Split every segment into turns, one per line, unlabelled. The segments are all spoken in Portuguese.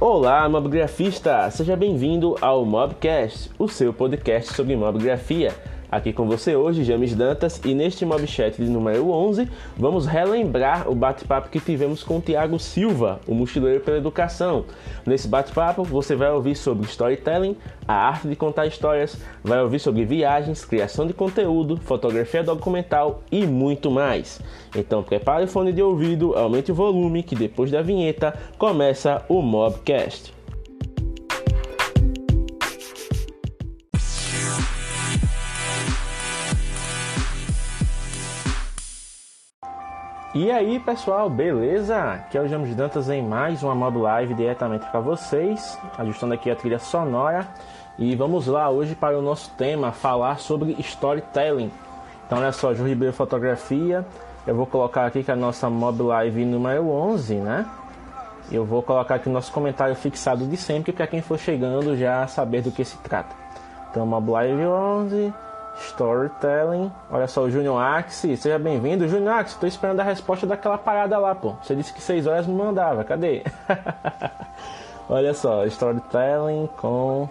Olá, mobgrafista! Seja bem-vindo ao Mobcast, o seu podcast sobre mobgrafia. Aqui com você hoje, James Dantas, e neste Mobchat de número 11, vamos relembrar o bate-papo que tivemos com o Tiago Silva, o mochileiro pela educação. Nesse bate-papo, você vai ouvir sobre storytelling, a arte de contar histórias, vai ouvir sobre viagens, criação de conteúdo, fotografia documental e muito mais. Então prepare o fone de ouvido, aumente o volume, que depois da vinheta começa o Mobcast. E aí pessoal, beleza? Aqui é o James Dantas em mais uma Mob Live diretamente para vocês, ajustando aqui a trilha sonora. E vamos lá hoje para o nosso tema, falar sobre storytelling. Então olha só, Ju Ribeiro Fotografia, eu vou colocar aqui que a nossa Mob Live número 11, né? Eu vou colocar aqui o nosso comentário fixado de sempre, para quem for chegando já saber do que se trata. Então Mob Live 11... Storytelling. Olha só, o Junior Axi, seja bem-vindo. Junior Axi, tô esperando a resposta daquela parada lá, pô. Você disse que 6 horas me mandava, cadê? Olha só, Storytelling com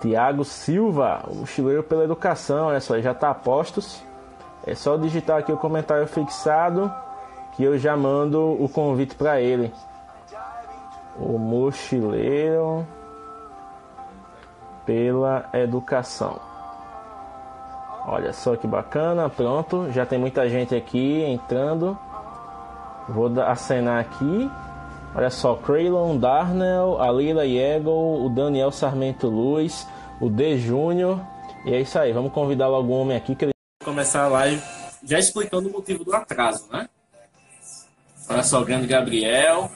Tiago Silva, o mochileiro pela educação. Olha só, já tá a postos. É só digitar aqui o comentário fixado que eu já mando o convite para ele. O mochileiro pela educação. Olha só que bacana, pronto, já tem muita gente aqui entrando. Vou acenar aqui. Olha só, Craylon Darnell, a Lila Yegel, o Daniel Sarmento Luz, o D Júnior. E é isso aí, vamos convidar logo um homem aqui que ele começar a live já explicando o motivo do atraso, né? Olha só, o grande Gabriel.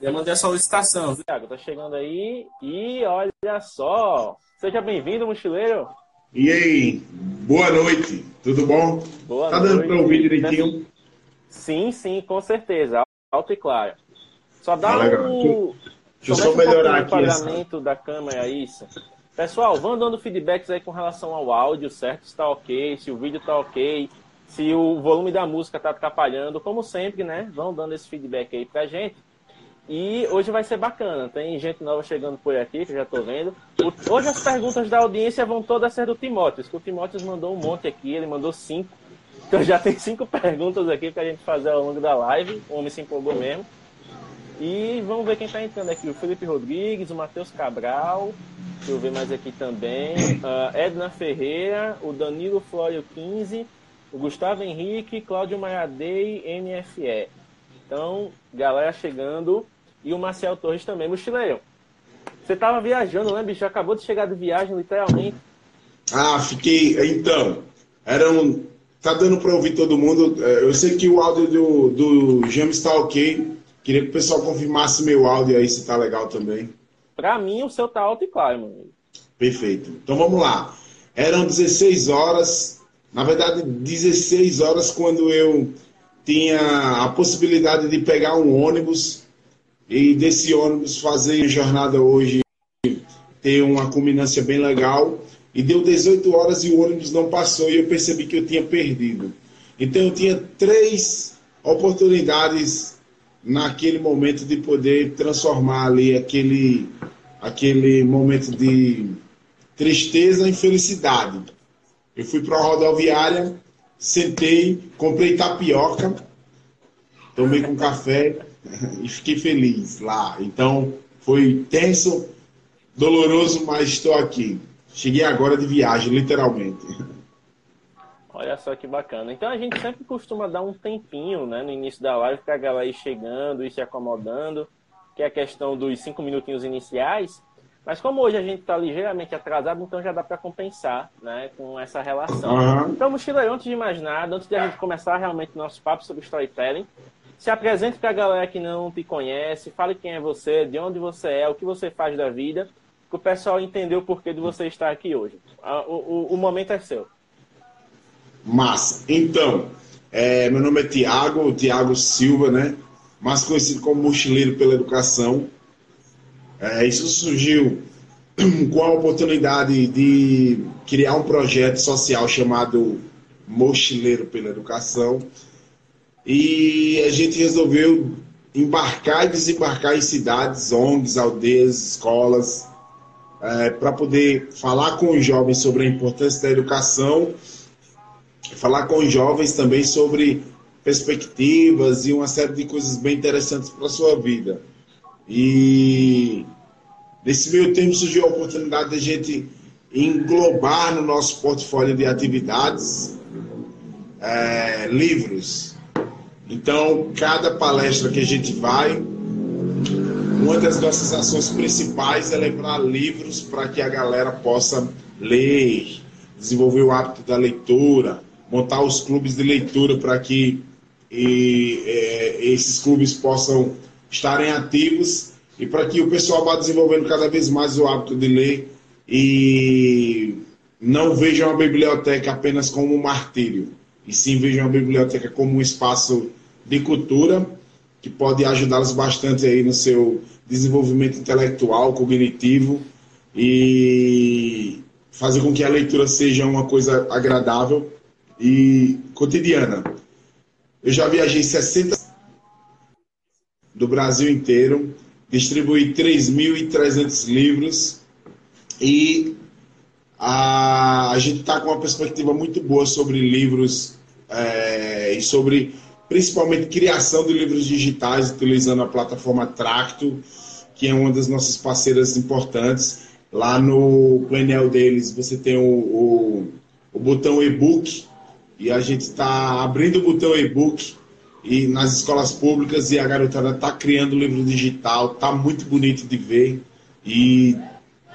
Já mandei a solicitação, viu, Thiago? Tá chegando aí e olha só. Seja bem-vindo, mochileiro.
E aí, boa noite, tudo bom?
Boa
tá dando para ouvir direitinho?
Sim, sim, com certeza. Alto e claro. Só dá
Ah,
um.
Deixa eu
só
melhorar aqui
o
essa.
pagamento da câmera, isso. Pessoal, vão dando feedbacks aí com relação ao áudio, certo? Se tá ok, se o vídeo tá ok, se o volume da música tá atrapalhando, como sempre, né? Vão dando esse feedback aí pra gente. E hoje vai ser bacana. Tem gente nova chegando por aqui, que já tô vendo. Hoje as perguntas da audiência vão todas ser do Timóteo, que o Timóteo mandou um monte aqui, ele mandou cinco. Então já tem cinco perguntas aqui pra gente fazer ao longo da live. O homem se empolgou mesmo. E vamos ver quem tá entrando aqui. O Felipe Rodrigues, o Matheus Cabral. Deixa eu ver mais aqui também. Ah, Edna Ferreira, o Danilo Flório 15, o Gustavo Henrique, Cláudio Maiadei, NFE. Então, galera chegando. E o Marcel Torres também. Mochileiro, você tava viajando, né, bicho? Acabou de chegar de viagem, literalmente.
Ah, fiquei. Então, era um. Tá dando para ouvir todo mundo. É, Eu sei que o áudio do, do James está ok. Queria que o pessoal confirmasse meu áudio aí se tá legal também.
Pra mim, o seu tá alto e claro, mano.
Perfeito. Então vamos lá. Eram 16 horas, na verdade 16 horas quando eu tinha a possibilidade de pegar um ônibus e desse ônibus fazer a jornada hoje ter uma culminância bem legal. E deu 18 horas e o ônibus não passou e eu percebi que eu tinha perdido. Então eu tinha três oportunidades naquele momento de poder transformar ali aquele, aquele momento de tristeza em felicidade. Eu fui para a rodoviária, sentei, comprei tapioca, tomei com café e fiquei feliz lá. Então foi tenso, doloroso, mas estou aqui. Cheguei agora de viagem, literalmente.
Olha só que bacana. Então a gente sempre costuma dar um tempinho, né, no início da live para a galera ir chegando e se acomodando, que é a questão dos cinco minutinhos iniciais. Mas como hoje a gente está ligeiramente atrasado, então já dá para compensar, né, com essa relação.
Aham.
Então, mochileiro, antes de mais nada, antes de a gente começar realmente nosso papo sobre storytelling, se apresente para a galera que não te conhece, fale quem é você, de onde você é, o que você faz da vida, para o pessoal entender o porquê de você estar aqui hoje. O, o, o momento é seu.
Massa. Então, é, meu nome é Tiago, Tiago Silva, né? Mais conhecido como Mochileiro pela Educação. É, isso surgiu com a oportunidade de criar um projeto social chamado Mochileiro pela Educação. E a gente resolveu embarcar e desembarcar em cidades, ONGs, aldeias, escolas, é, para poder falar com os jovens sobre a importância da educação, falar com os jovens também sobre perspectivas e uma série de coisas bem interessantes para a sua vida. E nesse meio tempo surgiu a oportunidade de a gente englobar no nosso portfólio de atividades é, livros. Então, cada palestra que a gente vai, uma das nossas ações principais é lembrar livros para que a galera possa ler, desenvolver o hábito da leitura, montar os clubes de leitura para que e, é, esses clubes possam estarem ativos e para que o pessoal vá desenvolvendo cada vez mais o hábito de ler e não vejam a biblioteca apenas como um martírio, e sim vejam a biblioteca como um espaço de cultura que pode ajudá-los bastante aí no seu desenvolvimento intelectual, cognitivo e fazer com que a leitura seja uma coisa agradável e cotidiana. Eu já viajei 60 do Brasil inteiro, distribuí 3.300 livros e a, a gente está com uma perspectiva muito boa sobre livros é, e sobre principalmente criação de livros digitais utilizando a plataforma Tracto, que é uma das nossas parceiras importantes. Lá no painel deles você tem o, o, o botão e-book e a gente está abrindo o botão e-book e nas escolas públicas e a garotada está criando livro digital, está muito bonito de ver e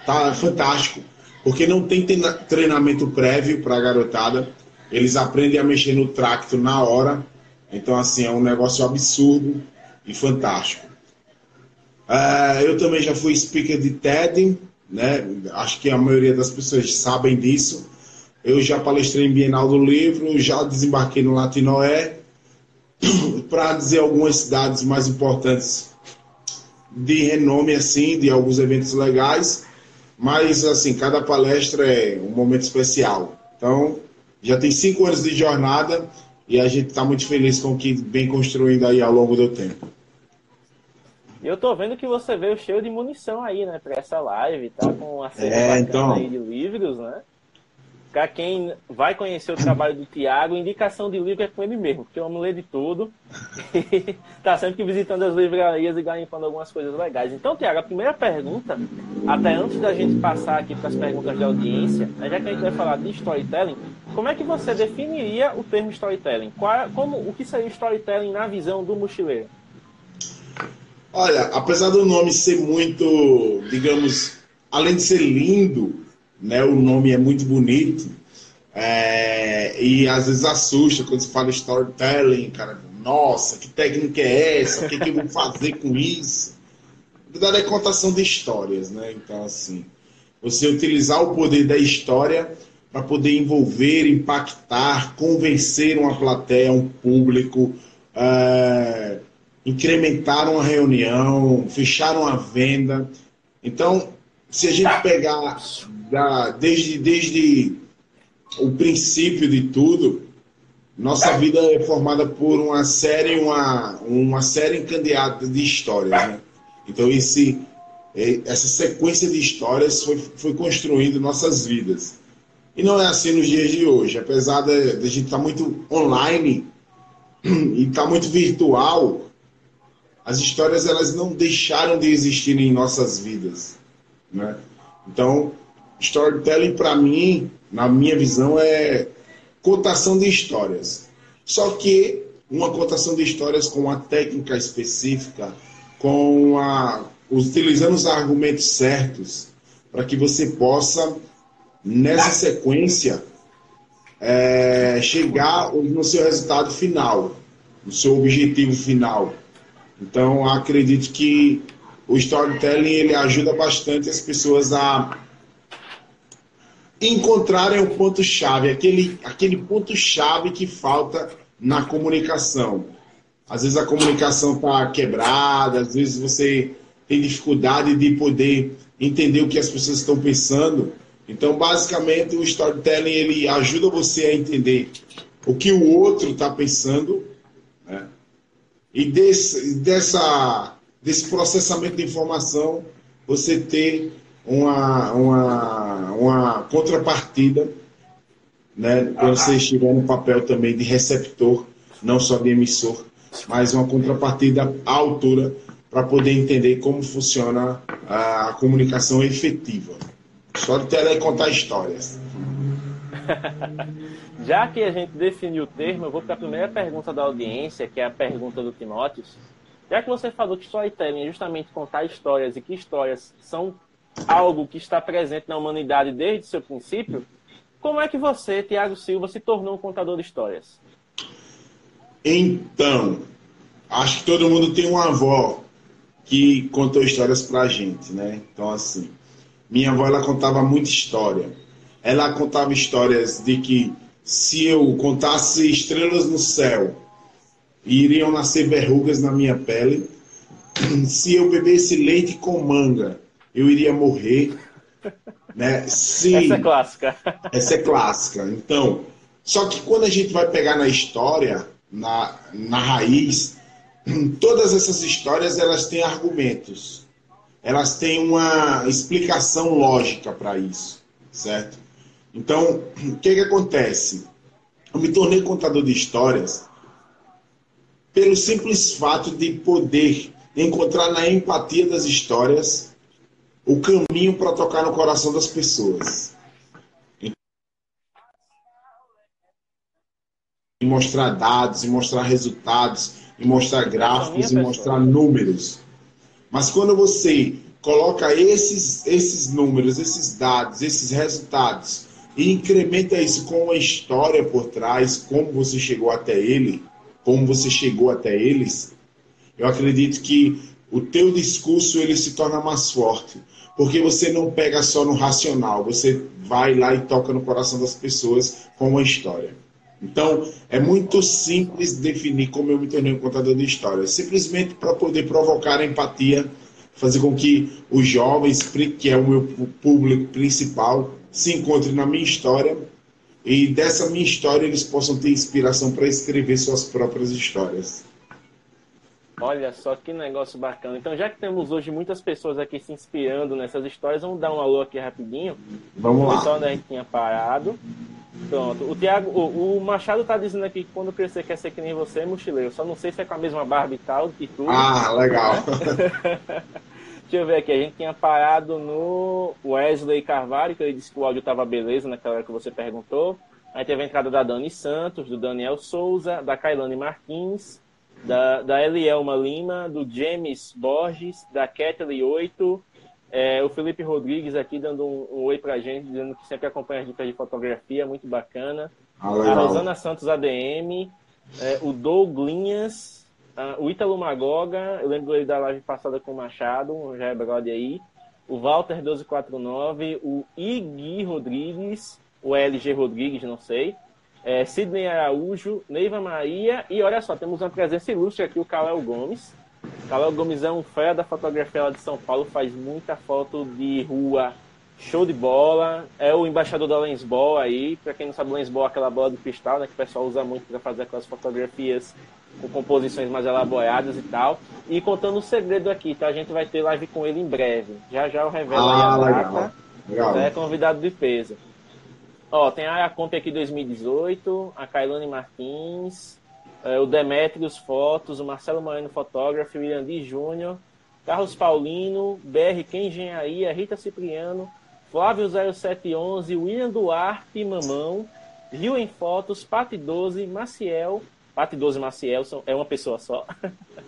tá fantástico, porque não tem treinamento prévio para a garotada, eles aprendem a mexer no tracto na hora, então assim é um negócio absurdo e fantástico. Uh, eu também já fui speaker de TED, né? Acho que a maioria das pessoas sabem disso. Eu já palestrei em Bienal do Livro, já desembarquei no Latinoé, para dizer algumas cidades mais importantes de renome, assim, de alguns eventos legais. Mas, assim, cada palestra é um momento especial. Então, já tem cinco anos de jornada e a gente está muito feliz com o que vem construindo aí ao longo do tempo.
Eu tô vendo que você veio cheio de munição aí, né, para essa live, tá com uma série é, então... aí de livros, né? Para quem vai conhecer o trabalho do Tiago, indicação de livro é com ele mesmo, porque o homem lê de tudo. tá sempre visitando as livrarias e garimpando algumas coisas legais. Então, Tiago, a primeira pergunta, até antes da gente passar aqui para as perguntas da audiência, né, já que a gente vai falar de storytelling, como é que você definiria o termo storytelling? Qual, como, o que seria storytelling na visão do mochileiro?
Olha, apesar do nome ser muito, digamos, além de ser lindo, né? O nome é muito bonito. É, e às vezes assusta quando se fala storytelling, cara. Nossa, que técnica é essa? O que, que eu vou fazer com isso? Na verdade, é contação de histórias, né? Então, assim, você utilizar o poder da história para poder envolver, impactar, convencer uma plateia, um público, é, incrementar uma reunião, fechar uma venda. Então, se a gente pegar da, desde, desde o princípio de tudo, nossa vida é formada por uma série, uma, uma série encandeada de histórias. Né? Então, esse, é, essa sequência de histórias foi, foi construindo nossas vidas. E não é assim nos dias de hoje. Apesar de, de a gente estar tá muito online e estar tá muito virtual, as histórias elas não deixaram de existir em nossas vidas. Né? Então, Storytelling, para mim, na minha visão, é cotação de histórias. Só que uma cotação de histórias com uma técnica específica, com a, utilizando os argumentos certos, para que você possa, nessa sequência, é, chegar no seu resultado final, no seu objetivo final. Então, acredito que o storytelling ele ajuda bastante as pessoas a encontrarem o ponto-chave, aquele, aquele ponto-chave que falta na comunicação. Às vezes a comunicação está quebrada, às vezes você tem dificuldade de poder entender o que as pessoas estão pensando. Então, basicamente, o storytelling ele ajuda você a entender o que o outro está pensando, né? e desse, dessa, desse processamento de informação você ter uma, uma, uma contrapartida né, quando você estiver no papel também de receptor, não só de emissor, mas uma contrapartida à altura para poder entender como funciona a comunicação efetiva. Só de ter e contar histórias.
Já que a gente definiu o termo, eu vou para a primeira pergunta da audiência, que é a pergunta do Timóteos. Já que você falou que storytelling é justamente contar histórias e que histórias são algo que está presente na humanidade desde seu princípio, como é que você, Tiago Silva, se tornou um contador de histórias?
Então, acho que todo mundo tem uma avó que contou histórias pra gente, né? Então, assim, minha avó ela contava muita história. Ela contava histórias de que se eu contasse estrelas no céu, iriam nascer verrugas na minha pele. Se eu bebesse leite com manga, eu iria morrer. Né?
Se... Essa é clássica.
Essa é clássica. Então, só que quando a gente vai pegar na história, na, na raiz, todas essas histórias elas têm argumentos. Elas têm uma explicação lógica para isso, certo? Então, o que, que acontece? Eu me tornei contador de histórias pelo simples fato de poder encontrar na empatia das histórias o caminho para tocar no coração das pessoas. E mostrar dados, e mostrar resultados, e mostrar gráficos, e mostrar números. Mas quando você coloca esses, esses números, esses dados, esses resultados, e incrementa isso com uma história por trás, como você chegou até ele, como você chegou até eles, eu acredito que o teu discurso ele se torna mais forte, porque você não pega só no racional, você vai lá e toca no coração das pessoas com uma história. Então, é muito simples definir como eu me tornei um contador de histórias, simplesmente para poder provocar empatia, fazer com que os jovens, que é o meu público principal, se encontrem na minha história e dessa minha história eles possam ter inspiração para escrever suas próprias histórias.
Olha só que negócio bacana. Então, já que temos hoje muitas pessoas aqui se inspirando nessas histórias, vamos dar um alô aqui rapidinho.
Vamos lá.
Só onde a gente tinha parado. Pronto. O Thiago, o, o Machado tá dizendo aqui que quando crescer quer ser que nem você, mochileiro. Só não sei se é com a mesma barba e tal e tudo.
Ah, legal.
Deixa eu ver aqui, a gente tinha parado no Wesley Carvalho, que ele disse que o áudio estava beleza naquela hora que você perguntou. Aí teve a entrada da Dani Santos, do Daniel Souza, da Kailane Martins, da, da Elielma Lima, do James Borges, da Kathleen 8, é, o Felipe Rodrigues aqui dando um, um, oi pra gente, dizendo que sempre acompanha as dicas de fotografia, muito bacana. Ah, a Rosana Santos ADM, é, o Douglinhas, Uh, o Ítalo Magoga, eu lembro ele da live passada com o Machado, já é brother aí. O Walter 1249, o Igui Rodrigues, o LG Rodrigues, não sei. É, Sidney Araújo, Neiva Maria e olha só, temos uma presença ilustre aqui, o Kalel Gomes. Kalel Gomes é um fera da fotografia lá de São Paulo, faz muita foto de rua, show de bola. É o embaixador da Lensball aí, para quem não sabe, Lensball é aquela bola de cristal, né, que o pessoal usa muito para fazer aquelas fotografias com composições mais elaboradas e tal. E contando o um segredo aqui, tá? A gente vai ter live com ele em breve. Já já eu revelo ah, aí a data. Legal. É convidado de peso. Ó, tem a Comp aqui 2018, a Kailane Martins, o Demetrios Fotos, o Marcelo Moreno Fotógrafo, o Irandi Júnior, Carlos Paulino, BR Quem Engenharia, Rita Cipriano, Flávio 0711, William Duarte Mamão, Rio em Fotos, Pati 12, Maciel, Pati 12 Maciel são, é uma pessoa só.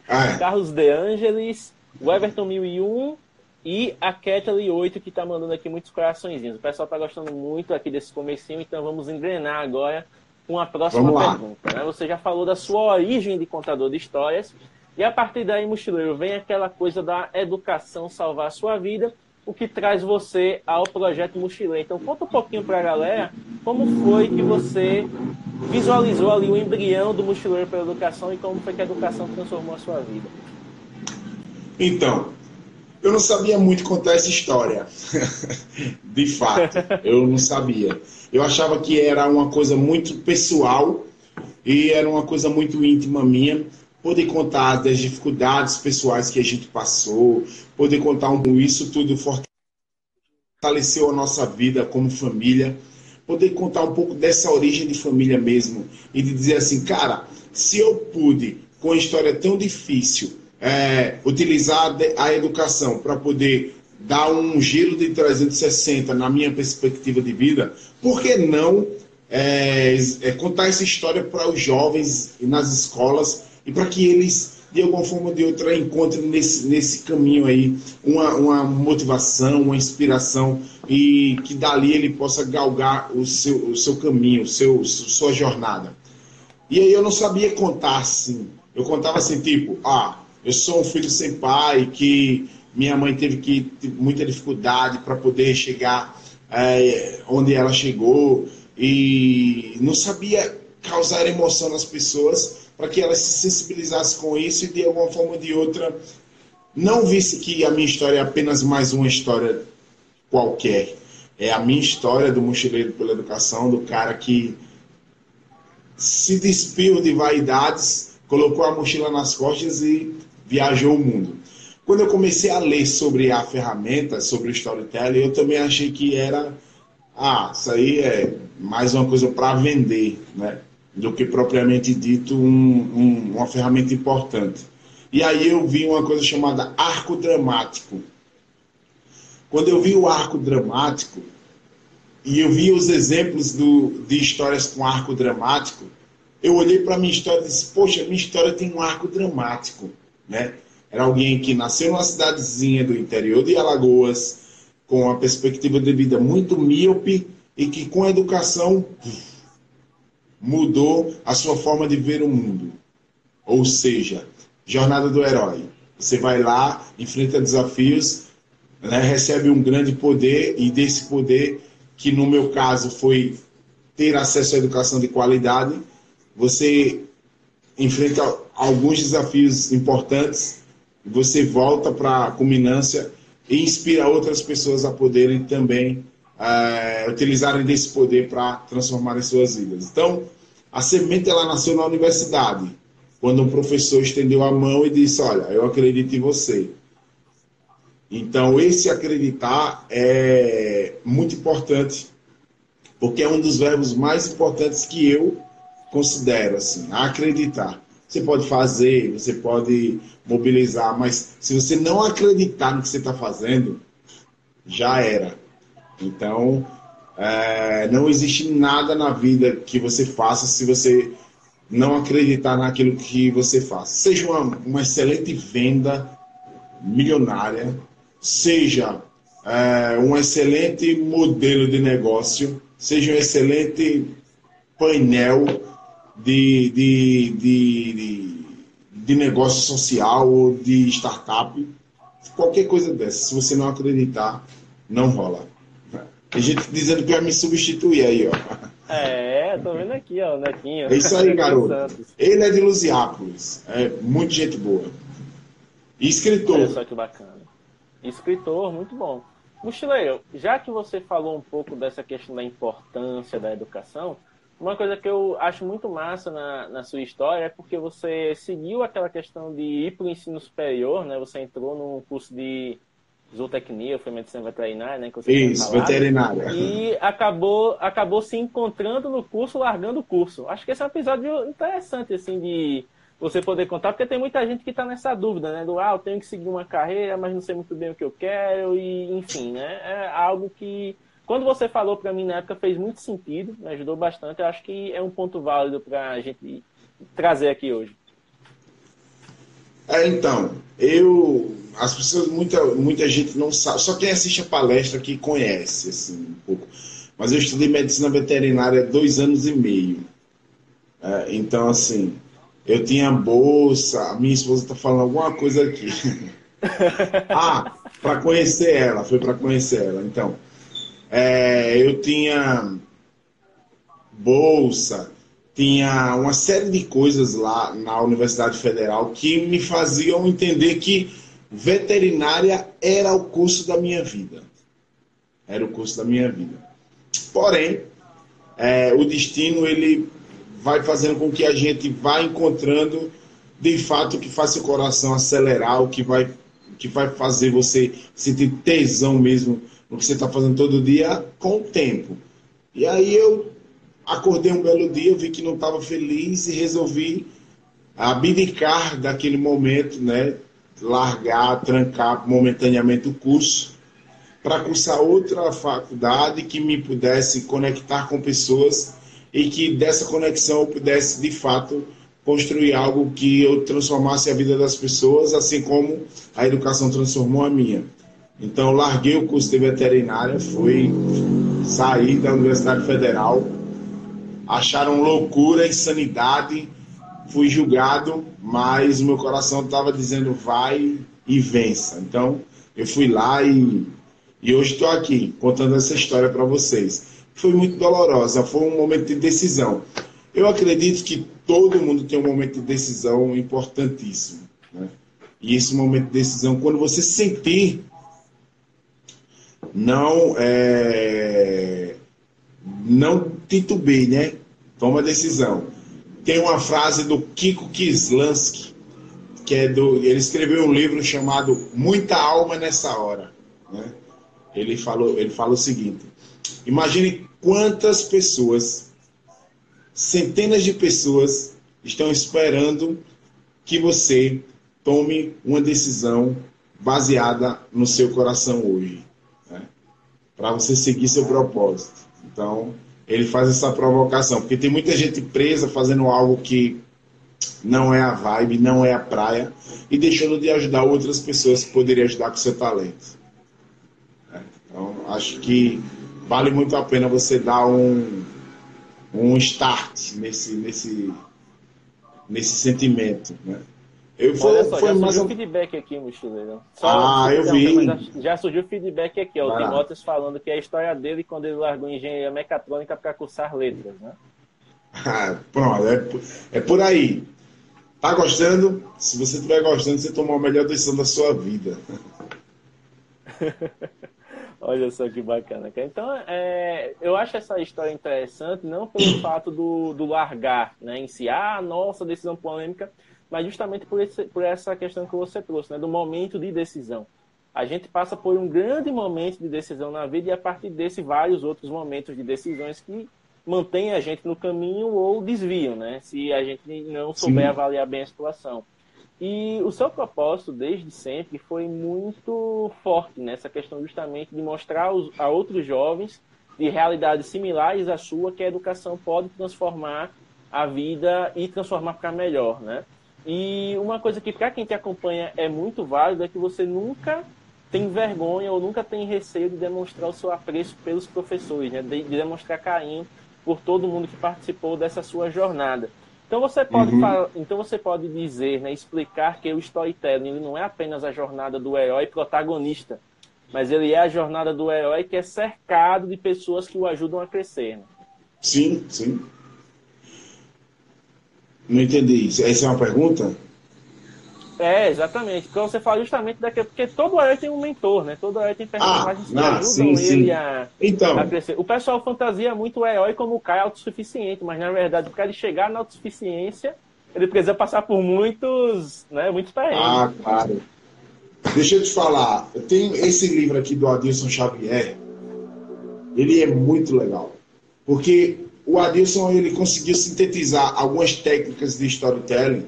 Ah, é. Carlos De Angelis, o Everton 1001 e a Kathleen 8 que está mandando aqui muitos coraçõezinhos. O pessoal está gostando muito aqui desse comecinho, então vamos engrenar agora com a próxima pergunta. Né? Você já falou da sua origem de contador de histórias e a partir daí, mochileiro, vem aquela coisa da educação salvar a sua vida o que traz você ao projeto Mochileiro. Então, conta um pouquinho para a galera como foi que você visualizou ali o embrião do Mochileiro pela Educação e como foi que a educação transformou a sua vida.
Então, eu não sabia muito contar essa história. De fato, eu não sabia. Eu achava que era uma coisa muito pessoal e era uma coisa muito íntima minha, poder contar das dificuldades pessoais que a gente passou, poder contar um isso tudo fortaleceu a nossa vida como família, poder contar um pouco dessa origem de família mesmo e de dizer assim, cara, se eu pude com uma história tão difícil é, utilizar a educação para poder dar um giro de 360 na minha perspectiva de vida, por que não é, é, contar essa história para os jovens nas escolas e para que eles, de alguma forma ou de outra, encontrem nesse, nesse caminho aí uma, uma motivação, uma inspiração e que dali ele possa galgar o seu, o seu caminho, o seu, sua jornada. E aí eu não sabia contar assim. Eu contava assim, tipo, ah, eu sou um filho sem pai, que minha mãe teve que muita dificuldade para poder chegar é, onde ela chegou e não sabia causar emoção nas pessoas para que elas se sensibilizassem com isso e de alguma forma ou de outra não visse que a minha história é apenas mais uma história qualquer. É a minha história do mochileiro pela educação, do cara que se despiu de vaidades, colocou a mochila nas costas e viajou o mundo. Quando eu comecei a ler sobre a ferramenta, sobre o storytelling, eu também achei que era, ah, isso aí é mais uma coisa para vender, né? do que propriamente dito um, um, uma ferramenta importante. E aí eu vi uma coisa chamada arco dramático. Quando eu vi o arco dramático, e eu vi os exemplos do, de histórias com arco dramático, eu olhei para a minha história e disse, poxa, minha história tem um arco dramático. Né? Era alguém que nasceu numa cidadezinha do interior de Alagoas, com uma perspectiva de vida muito míope e que com a educação mudou a sua forma de ver o mundo. Ou seja, jornada do herói. Você vai lá, enfrenta desafios, né, recebe um grande poder e desse poder, que no meu caso foi ter acesso à educação de qualidade, você enfrenta alguns desafios importantes, você volta para a culminância e inspira outras pessoas a poderem também é, utilizarem desse poder para transformar suas vidas. Então, a semente ela nasceu na universidade, quando um professor estendeu a mão e disse: Olha, eu acredito em você. Então, esse acreditar é muito importante, porque é um dos verbos mais importantes que eu considero, assim, acreditar. Você pode fazer, você pode mobilizar, mas se você não acreditar no que você está fazendo, já era. Então, é, não existe nada na vida que você faça se você não acreditar naquilo que você faz. Seja uma, uma excelente venda milionária, seja é, um excelente modelo de negócio, seja um excelente painel de, de, de, de, negócio social ou de startup, qualquer coisa dessa. Se você não acreditar, não rola. Tem gente dizendo que vai me substituir aí, ó.
É, tô vendo aqui, ó, o Nequinho.
É isso aí, garoto. Ele é de Lusiápolis. É muito gente boa. E escritor.
Olha só que bacana. Escritor, muito bom. Mochileiro, já que você falou um pouco dessa questão da importância da educação, uma coisa que eu acho muito massa na, na sua história é porque você seguiu aquela questão de ir para o ensino superior, né? Você entrou num curso de zootecnia, foi medicina veterinária, né?
Isso, veterinária.
E acabou, acabou se encontrando no curso, largando o curso. Acho que esse é um episódio interessante, assim, de você poder contar, porque tem muita gente que está nessa dúvida, né? Do, ah, eu tenho que seguir uma carreira, mas não sei muito bem o que eu quero, e enfim, né? É algo que, quando você falou para mim na época, fez muito sentido, me ajudou bastante. Eu acho que é um ponto válido para a gente trazer aqui hoje.
É, então, eu. As pessoas, muita, muita gente não sabe, só quem assiste a palestra que conhece, assim, um pouco. Mas eu estudei medicina veterinária dois anos e meio. É, então, assim, eu tinha bolsa, a minha esposa está falando alguma coisa aqui. ah, para conhecer ela, foi para conhecer ela. Então, é, eu tinha bolsa, tinha uma série de coisas lá na Universidade Federal que me faziam entender que veterinária era o curso da minha vida. Era o curso da minha vida. Porém, é, o destino ele vai fazendo com que a gente vá encontrando de fato o que faz seu coração acelerar, o que vai, que vai fazer você sentir tesão mesmo no que você está fazendo todo dia com o tempo. E aí eu acordei um belo dia, vi que não estava feliz e resolvi abdicar daquele momento, né? Largar, trancar momentaneamente o curso para cursar outra faculdade que me pudesse conectar com pessoas e que dessa conexão eu pudesse de fato construir algo que eu transformasse a vida das pessoas, assim como a educação transformou a minha. Então, larguei o curso de veterinária, fui sair da Universidade Federal, acharam loucura, insanidade, fui julgado, mas o meu coração estava dizendo vai e vença. Então, eu fui lá e, e hoje estou aqui contando essa história para vocês. Foi muito dolorosa, foi um momento de decisão. Eu acredito que todo mundo tem um momento de decisão importantíssimo. Né? E esse momento de decisão, quando você sentir, não é, não titubei, né? Toma decisão. Tem uma frase do Kiko Kislansky, que é do, ele escreveu um livro chamado Muita Alma nessa Hora. Né? Ele falou, ele fala o seguinte: imagine quantas pessoas centenas de pessoas estão esperando que você tome uma decisão baseada no seu coração hoje? Para você seguir seu propósito. Então, ele faz essa provocação, porque tem muita gente presa fazendo algo que não é a vibe, não é a praia, e deixando de ajudar outras pessoas que poderiam ajudar com seu talento. É, então, acho que vale muito a pena você dar um, um start nesse, nesse, nesse sentimento. Né?
Eu, foi, Olha só, foi já mais surgiu um... feedback aqui, mochileiro. Só
ah, eu vi.
Já surgiu feedback aqui, ó, o Timóteo falando que é a história dele quando ele largou engenharia mecatrônica para cursar letras, né?
Ah, pronto, é, é por aí. Tá gostando? Se você estiver gostando, você tomou a melhor decisão da sua vida.
Olha só que bacana. Então, é, eu acho essa história interessante, não pelo fato do, do largar né, em si, ah, nossa, decisão polêmica, mas justamente por, esse, por essa questão que você trouxe, né, do momento de decisão. A gente passa por um grande momento de decisão na vida e a partir desse vários outros momentos de decisões que mantêm a gente no caminho ou desviam, né? Se a gente não souber Sim. avaliar bem a situação. E o seu propósito, desde sempre, foi muito forte nessa questão justamente de mostrar a outros jovens de realidades similares à sua que a educação pode transformar a vida e transformar para melhor, né? E uma coisa que para quem te acompanha é muito válido é que você nunca tem vergonha ou nunca tem receio de demonstrar o seu apreço pelos professores, né? de, de demonstrar carinho por todo mundo que participou dessa sua jornada. Então você pode, uhum. falar, então você pode dizer, né, explicar que o storytelling não é apenas a jornada do herói protagonista, mas ele é a jornada do herói que é cercado de pessoas que o ajudam a crescer. Né?
Sim, sim. Não entendi isso. Essa é uma pergunta?
É, exatamente. Porque você fala justamente daquilo, porque todo herói tem um mentor, né? Todo herói tem personagens ah, que ah, ajudam sim, ele sim. A, então. a crescer. O pessoal fantasia muito o herói como o cara autossuficiente, mas na verdade, para ele chegar na autossuficiência, ele precisa passar por muitos, né, muitos perrengues.
Ah, claro. Deixa eu te falar, eu tenho esse livro aqui do Adilson Xavier, ele é muito legal. Porque o Adilson ele conseguiu sintetizar algumas técnicas de storytelling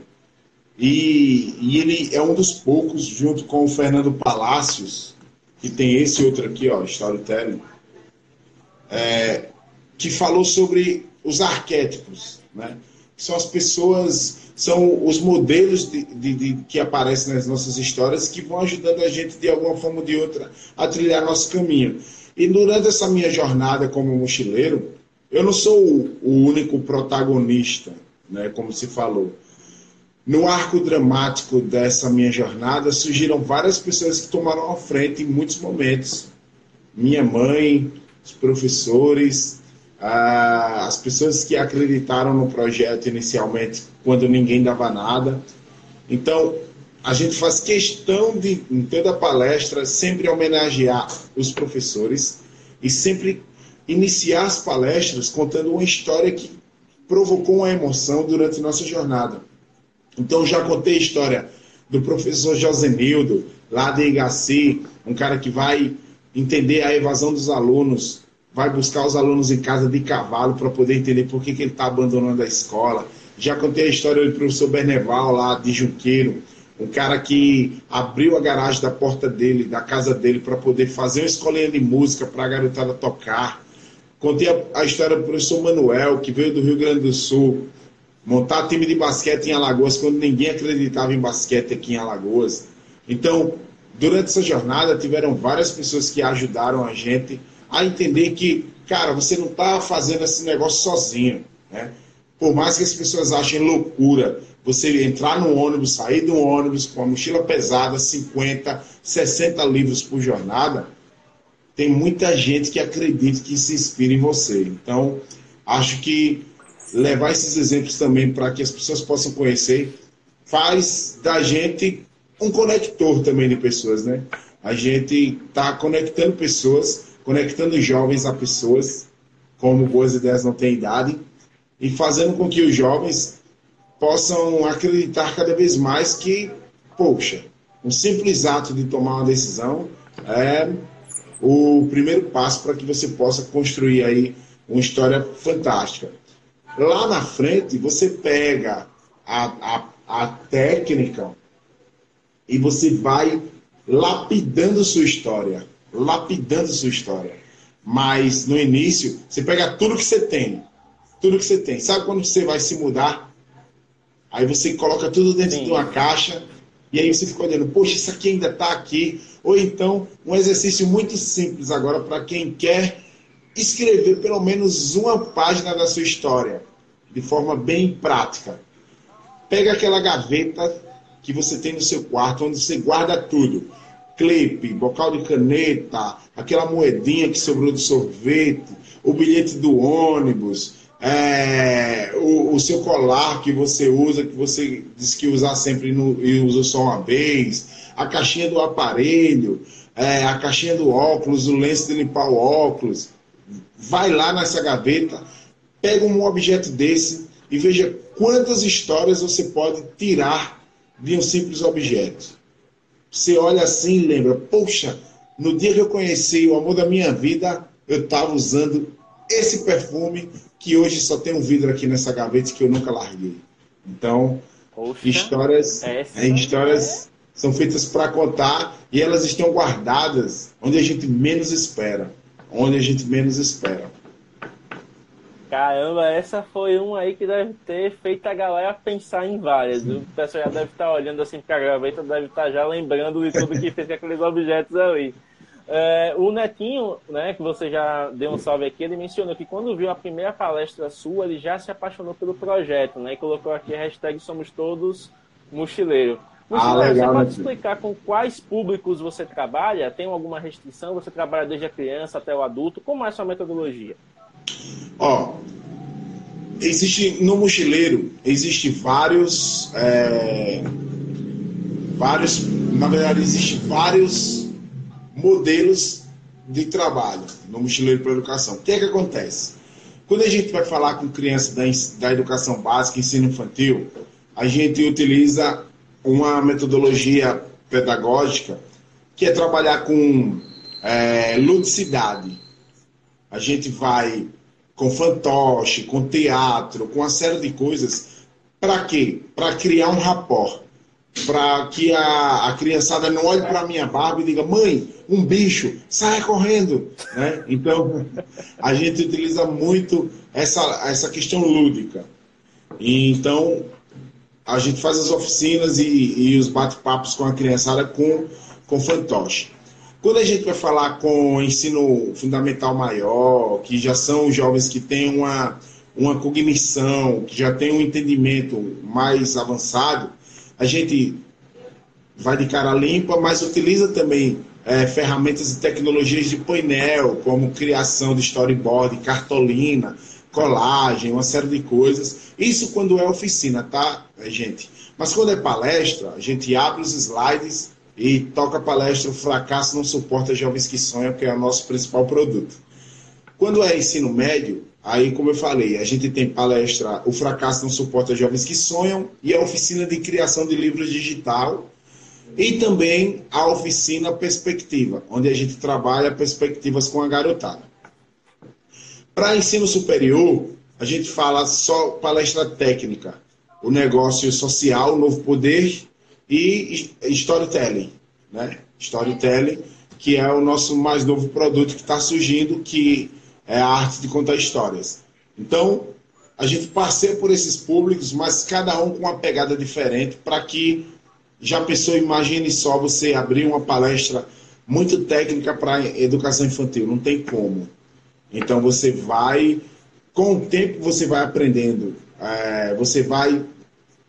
e, e, ele é um dos poucos, junto com o Fernando Palácios, que tem esse outro aqui, ó, Storytelling, é, que falou sobre os arquétipos, né? São as pessoas, são os modelos de, de, de, que aparecem nas nossas histórias que vão ajudando a gente, de alguma forma ou de outra, a trilhar nosso caminho. E durante essa minha jornada como mochileiro, eu não sou o, único protagonista, né, como se falou. No arco dramático dessa minha jornada, surgiram várias pessoas que tomaram a frente em muitos momentos. Minha mãe, os professores, as pessoas que acreditaram no projeto inicialmente, quando ninguém dava nada. Então, a gente faz questão de, em toda palestra, sempre homenagear os professores e sempre iniciar as palestras contando uma história que provocou uma emoção durante nossa jornada. Então já contei a história do professor Josenildo, lá de Igaci, um cara que vai entender a evasão dos alunos, vai buscar os alunos em casa de cavalo para poder entender por que, que ele está abandonando a escola. Já contei a história do professor Berneval, lá de Junqueiro, um cara que abriu a garagem da porta dele, da casa dele, para poder fazer uma escolinha de música para a garotada tocar. Contei a, a, história do professor Manuel, que veio do Rio Grande do Sul, montar time de basquete em Alagoas, quando ninguém acreditava em basquete aqui em Alagoas. Então, durante essa jornada, tiveram várias pessoas que ajudaram a gente a entender que, cara, você não está fazendo esse negócio sozinho. Né? Por mais que as pessoas achem loucura você entrar no ônibus, sair do ônibus com uma mochila pesada, 50, 60 livros por jornada, tem muita gente que acredita que se inspira em você. Então, acho que levar esses exemplos também para que as pessoas possam conhecer faz da gente um conector também de pessoas, né? A gente está conectando pessoas, conectando jovens a pessoas, como boas ideias não têm idade, e fazendo com que os jovens possam acreditar cada vez mais que, poxa, um simples ato de tomar uma decisão é o primeiro passo para que você possa construir aí uma história fantástica. Lá na frente, você pega a, a, a técnica e você vai lapidando sua história. Lapidando sua história. Mas no início, você pega tudo que você tem. Tudo que você tem. Sabe quando você vai se mudar? Aí você coloca tudo dentro Sim. de uma caixa e aí você fica olhando, poxa, isso aqui ainda está aqui. Ou então, um exercício muito simples agora para quem quer escrever pelo menos uma página da sua história, de forma bem prática. Pega aquela gaveta que você tem no seu quarto, onde você guarda tudo. Clipe, bocal de caneta, aquela moedinha que sobrou do sorvete, o bilhete do ônibus, é, o, o, seu colar que você usa, que você diz que usar sempre no, e usa só uma vez, a caixinha do aparelho, é, a caixinha do óculos, o lenço de limpar o óculos. Vai lá nessa gaveta, pega um objeto desse e veja quantas histórias você pode tirar de um simples objeto. Você olha assim e lembra, poxa, no dia que eu conheci o amor da minha vida, eu estava usando esse perfume que hoje só tem um vidro aqui nessa gaveta que eu nunca larguei. Então, Poxa, histórias, é, histórias é... são feitas para contar e elas estão guardadas onde a gente menos espera, onde a gente menos espera.
Caramba, essa foi uma aí que deve ter feito a galera pensar em várias. Sim. O pessoal já deve estar olhando assim para a gaveta, deve estar já lembrando de tudo que fez com aqueles objetos ali. É, o Netinho, né, que você já deu um salve aqui, ele mencionou que quando viu a primeira palestra sua, ele já se apaixonou pelo projeto, né, e colocou aqui a hashtag Somos Todos Mochileiro. Mochileiro, ah, legal, você pode explicar com quais públicos você trabalha? Tem alguma restrição? Você trabalha desde a criança até o adulto? Como é a sua metodologia?
Ó, existe no mochileiro existe vários é, vários na verdade existe vários modelos de trabalho no Mochileiro para a Educação. O que é que acontece? Quando a gente vai falar com crianças da, da educação básica, ensino infantil, a gente utiliza uma metodologia pedagógica que é trabalhar com é, ludicidade. A gente vai com fantoche, com teatro, com uma série de coisas. Para quê? Para criar um rapport para que a, a criançada não olhe para minha barba e diga, mãe, um bicho, saia correndo. Né? Então, a gente utiliza muito essa, essa questão lúdica. E, então, a gente faz as oficinas e, e os bate-papos com a criançada com, com fantoche. Quando a gente vai falar com ensino fundamental maior, que já são jovens que têm uma, uma cognição, que já têm um entendimento mais avançado, a gente vai de cara limpa, mas utiliza também é, ferramentas e tecnologias de painel, como criação de storyboard, cartolina, colagem, uma série de coisas. Isso quando é oficina, tá, gente? Mas quando é palestra, a gente abre os slides e toca a palestra O Fracasso Não Suporta Jovens que Sonham, que é o nosso principal produto. Quando é ensino médio, Aí, como eu falei, a gente tem palestra O Fracasso Não Suporta Jovens que Sonham e a oficina de criação de livros digital e também a oficina Perspectiva, onde a gente trabalha perspectivas com a garotada. Para ensino superior, a gente fala só palestra técnica, o negócio social, o novo poder e storytelling, né? Storytelling, que é o nosso mais novo produto que está surgindo, que é a arte de contar histórias. Então, a gente passeia por esses públicos, mas cada um com uma pegada diferente, para que já pensou, imagine só você abrir uma palestra muito técnica para educação infantil, não tem como. Então você vai, com o tempo você vai aprendendo, é, você vai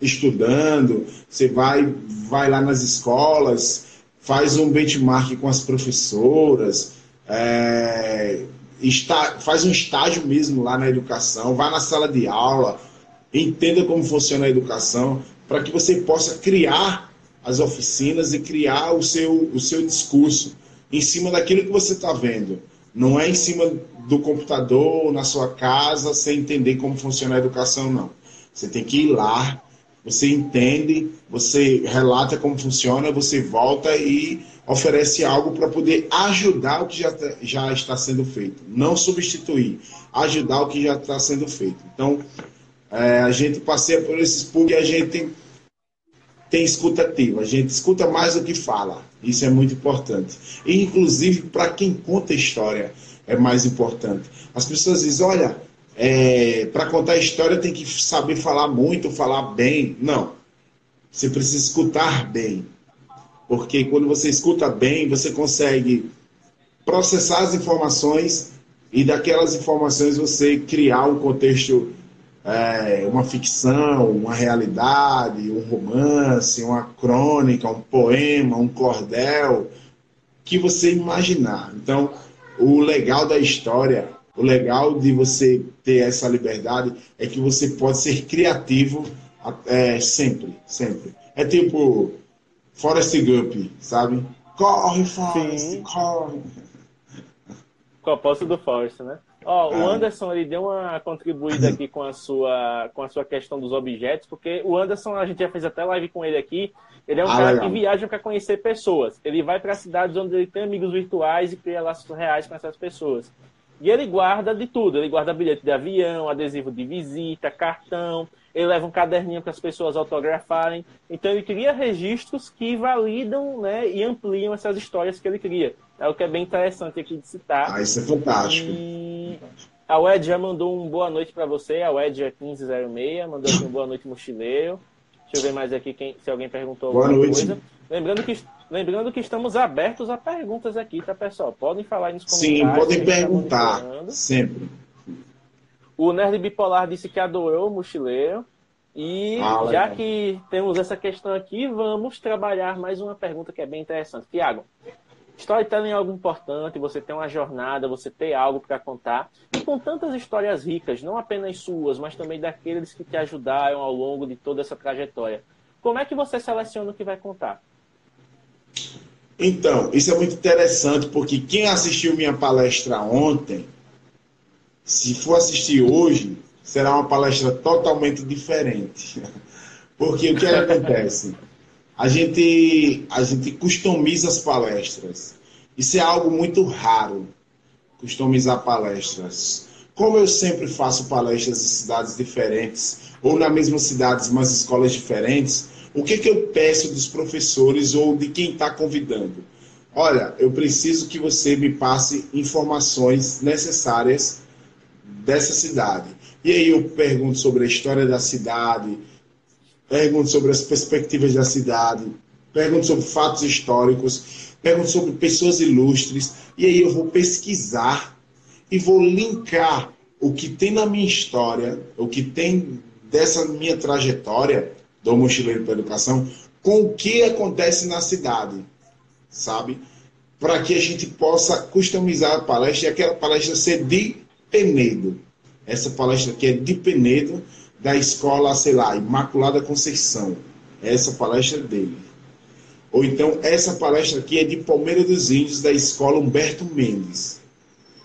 estudando, você vai, vai lá nas escolas, faz um benchmark com as professoras, é, está, faz um estágio mesmo lá na educação, vá na sala de aula, entenda como funciona a educação, para que você possa criar as oficinas e criar o seu, o seu discurso em cima daquilo que você está vendo. Não é em cima do computador, na sua casa, sem entender como funciona a educação, não. Você tem que ir lá, você entende, você relata como funciona, você volta e oferece algo para poder ajudar o que já, tá, já está sendo feito. Não substituir, ajudar o que já está sendo feito. Então, é, a gente passeia por esses públicos e a gente tem escuta ativa. A gente escuta mais do que fala. Isso é muito importante. E, inclusive, para quem conta história, é mais importante. As pessoas dizem: olha, é, para contar história tem que saber falar muito, falar bem. Não. Você precisa escutar bem. Porque quando você escuta bem, você consegue processar as informações e daquelas informações você criar um contexto é, uma ficção, uma realidade, um romance, uma crônica, um poema, um cordel, que você imaginar. Então, o legal da história, o legal de você ter essa liberdade é que você pode ser criativo é, sempre, sempre. É tipo Forrest Gump, sabe? Corre, Forrest, Sim. corre.
Propósito do Forrest, né? Ó, oh, o é. Anderson ele deu uma contribuída aqui com a sua com a sua questão dos objetos, porque o Anderson a gente já fez até live com ele aqui. Ele é um ah, cara legal. que viaja para conhecer pessoas. Ele vai para cidades onde ele tem amigos virtuais e cria laços reais com essas pessoas. E ele guarda de tudo. Ele guarda bilhete de avião, adesivo de visita, cartão. Ele leva um caderninho para as pessoas autografarem. Então ele cria registros que validam né, e ampliam essas histórias que ele cria. É o que é bem interessante aqui de citar.
Ah, isso é fantástico. E...
A WED já mandou um boa noite para você. A WED é 1506. Mandou aqui um boa noite, mochileiro. Deixa eu ver mais aqui quem, se alguém perguntou
boa alguma noite. coisa.
Lembrando que, lembrando que estamos abertos a perguntas aqui, tá, pessoal? Podem falar aí nos comentários.
Sim, podem tá perguntar. Sempre.
O Nerd Bipolar disse que adorou o mochileiro. E ah, já que temos essa questão aqui, vamos trabalhar mais uma pergunta que é bem interessante. Tiago, Storytelling é algo importante, você tem uma jornada, você tem algo para contar. E com tantas histórias ricas, não apenas suas, mas também daqueles que te ajudaram ao longo de toda essa trajetória. Como é que você seleciona o que vai contar?
Então, isso é muito interessante, porque quem assistiu minha palestra ontem, se for assistir hoje, será uma palestra totalmente diferente. Porque o que acontece? a gente, a gente customiza as palestras. Isso é algo muito raro, customizar palestras. Como eu sempre faço palestras em cidades diferentes, ou na mesma cidade, mas escolas diferentes, o que, que eu peço dos professores ou de quem está convidando? Olha, eu preciso que você me passe informações necessárias dessa cidade. E aí eu pergunto sobre a história da cidade, pergunto sobre as perspectivas da cidade, pergunto sobre fatos históricos, pergunto sobre pessoas ilustres, e aí eu vou pesquisar e vou linkar o que tem na minha história, o que tem dessa minha trajetória do mochileiro para educação, com o que acontece na cidade, sabe? Para que a gente possa customizar a palestra e aquela palestra ser de Penedo. Essa palestra aqui é de Penedo, da escola, sei lá, Imaculada Conceição. Essa palestra é dele. Ou então, essa palestra aqui é de Palmeira dos Índios, da escola Humberto Mendes.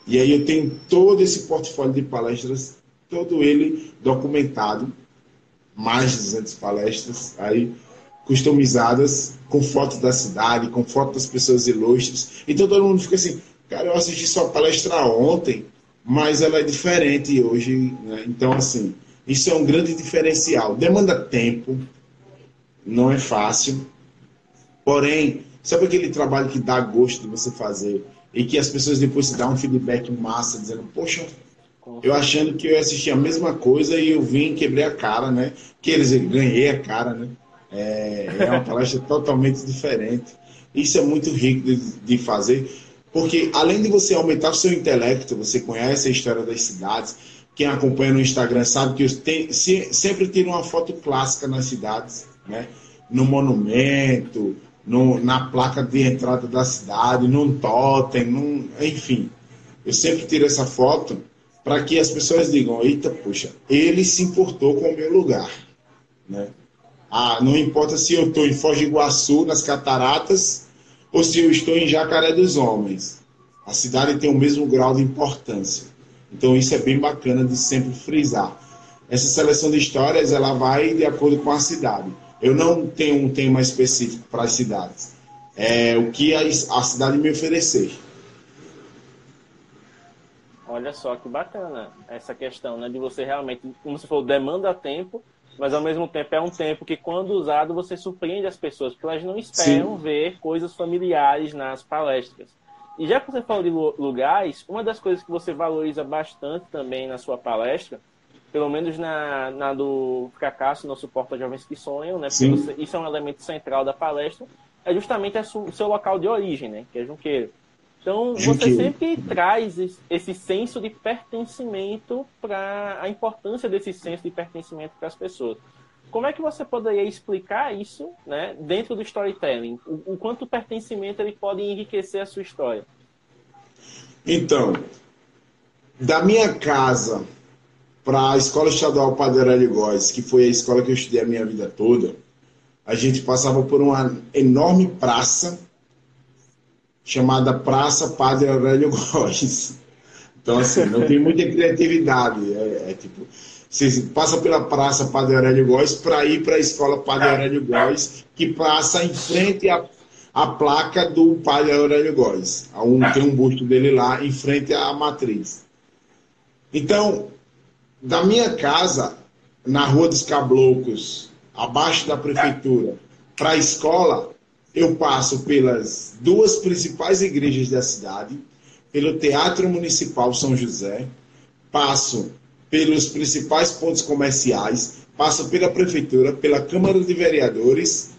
E aí eu tenho todo esse portfólio de palestras, todo ele documentado, mais de 200 palestras aí customizadas com fotos da cidade, com fotos das pessoas ilustres. Então todo mundo fica assim, cara, eu assisti sua palestra ontem, mas ela é diferente hoje, né? Então assim, isso é um grande diferencial. Demanda tempo, não é fácil. Porém, sabe aquele trabalho que dá gosto de você fazer e que as pessoas depois se dão um feedback massa, dizendo, poxa, eu achando que eu ia assistir a mesma coisa e eu vim quebrei a cara, né? Que eles ganhei a cara, né? É, é uma palestra totalmente diferente. Isso é muito rico de, de fazer, porque além de você aumentar o seu intelecto, você conhece a história das cidades, quem acompanha no Instagram sabe que eu tenho, sempre tiro uma foto clássica nas cidades, né? no monumento, no, na placa de entrada da cidade, num totem, num, enfim. Eu sempre tiro essa foto para que as pessoas digam: eita, puxa, ele se importou com o meu lugar. Né? Ah, não importa se eu estou em Foz do Iguaçu, nas Cataratas, ou se eu estou em Jacaré dos Homens. A cidade tem o mesmo grau de importância. Então isso é bem bacana de sempre frisar. Essa seleção de histórias ela vai de acordo com a cidade. Eu não tenho um tema específico para as cidades. É o que a, a cidade me oferecer.
Olha só que bacana essa questão, né? De você realmente, como você falou, demanda tempo, mas ao mesmo tempo é um tempo que, quando usado, você surpreende as pessoas, porque elas não esperam Sim. ver coisas familiares nas palestras. E já que você falou de lugares, uma das coisas que você valoriza bastante também na sua palestra, pelo menos na, na do fracasso, no suporte a jovens que sonham, né? Você, isso é um elemento central da palestra, é justamente o seu local de origem, né? Que é Junqueiro. Então, você sempre traz esse senso de pertencimento para a importância desse senso de pertencimento para as pessoas. Como é que você poderia explicar isso né, dentro do storytelling? O, o quanto o pertencimento ele pode enriquecer a sua história?
Então, da minha casa para a Escola Estadual Padre Aurélio Góes, que foi a escola que eu estudei a minha vida toda, a gente passava por uma enorme praça chamada Praça Padre Aurélio Góes. Então, assim, não tem muita criatividade. É, é tipo, você passa pela Praça Padre Aurélio Góes para ir para a Escola Padre Aurélio Góes, que passa em frente à, à placa do Padre Aurélio Góes. Um, tem um busto dele lá em frente à matriz. Então, da minha casa, na Rua dos Cabloucos, abaixo da prefeitura, para a escola, eu passo pelas duas principais igrejas da cidade, pelo Teatro Municipal São José, passo pelos principais pontos comerciais, passo pela prefeitura, pela Câmara de Vereadores,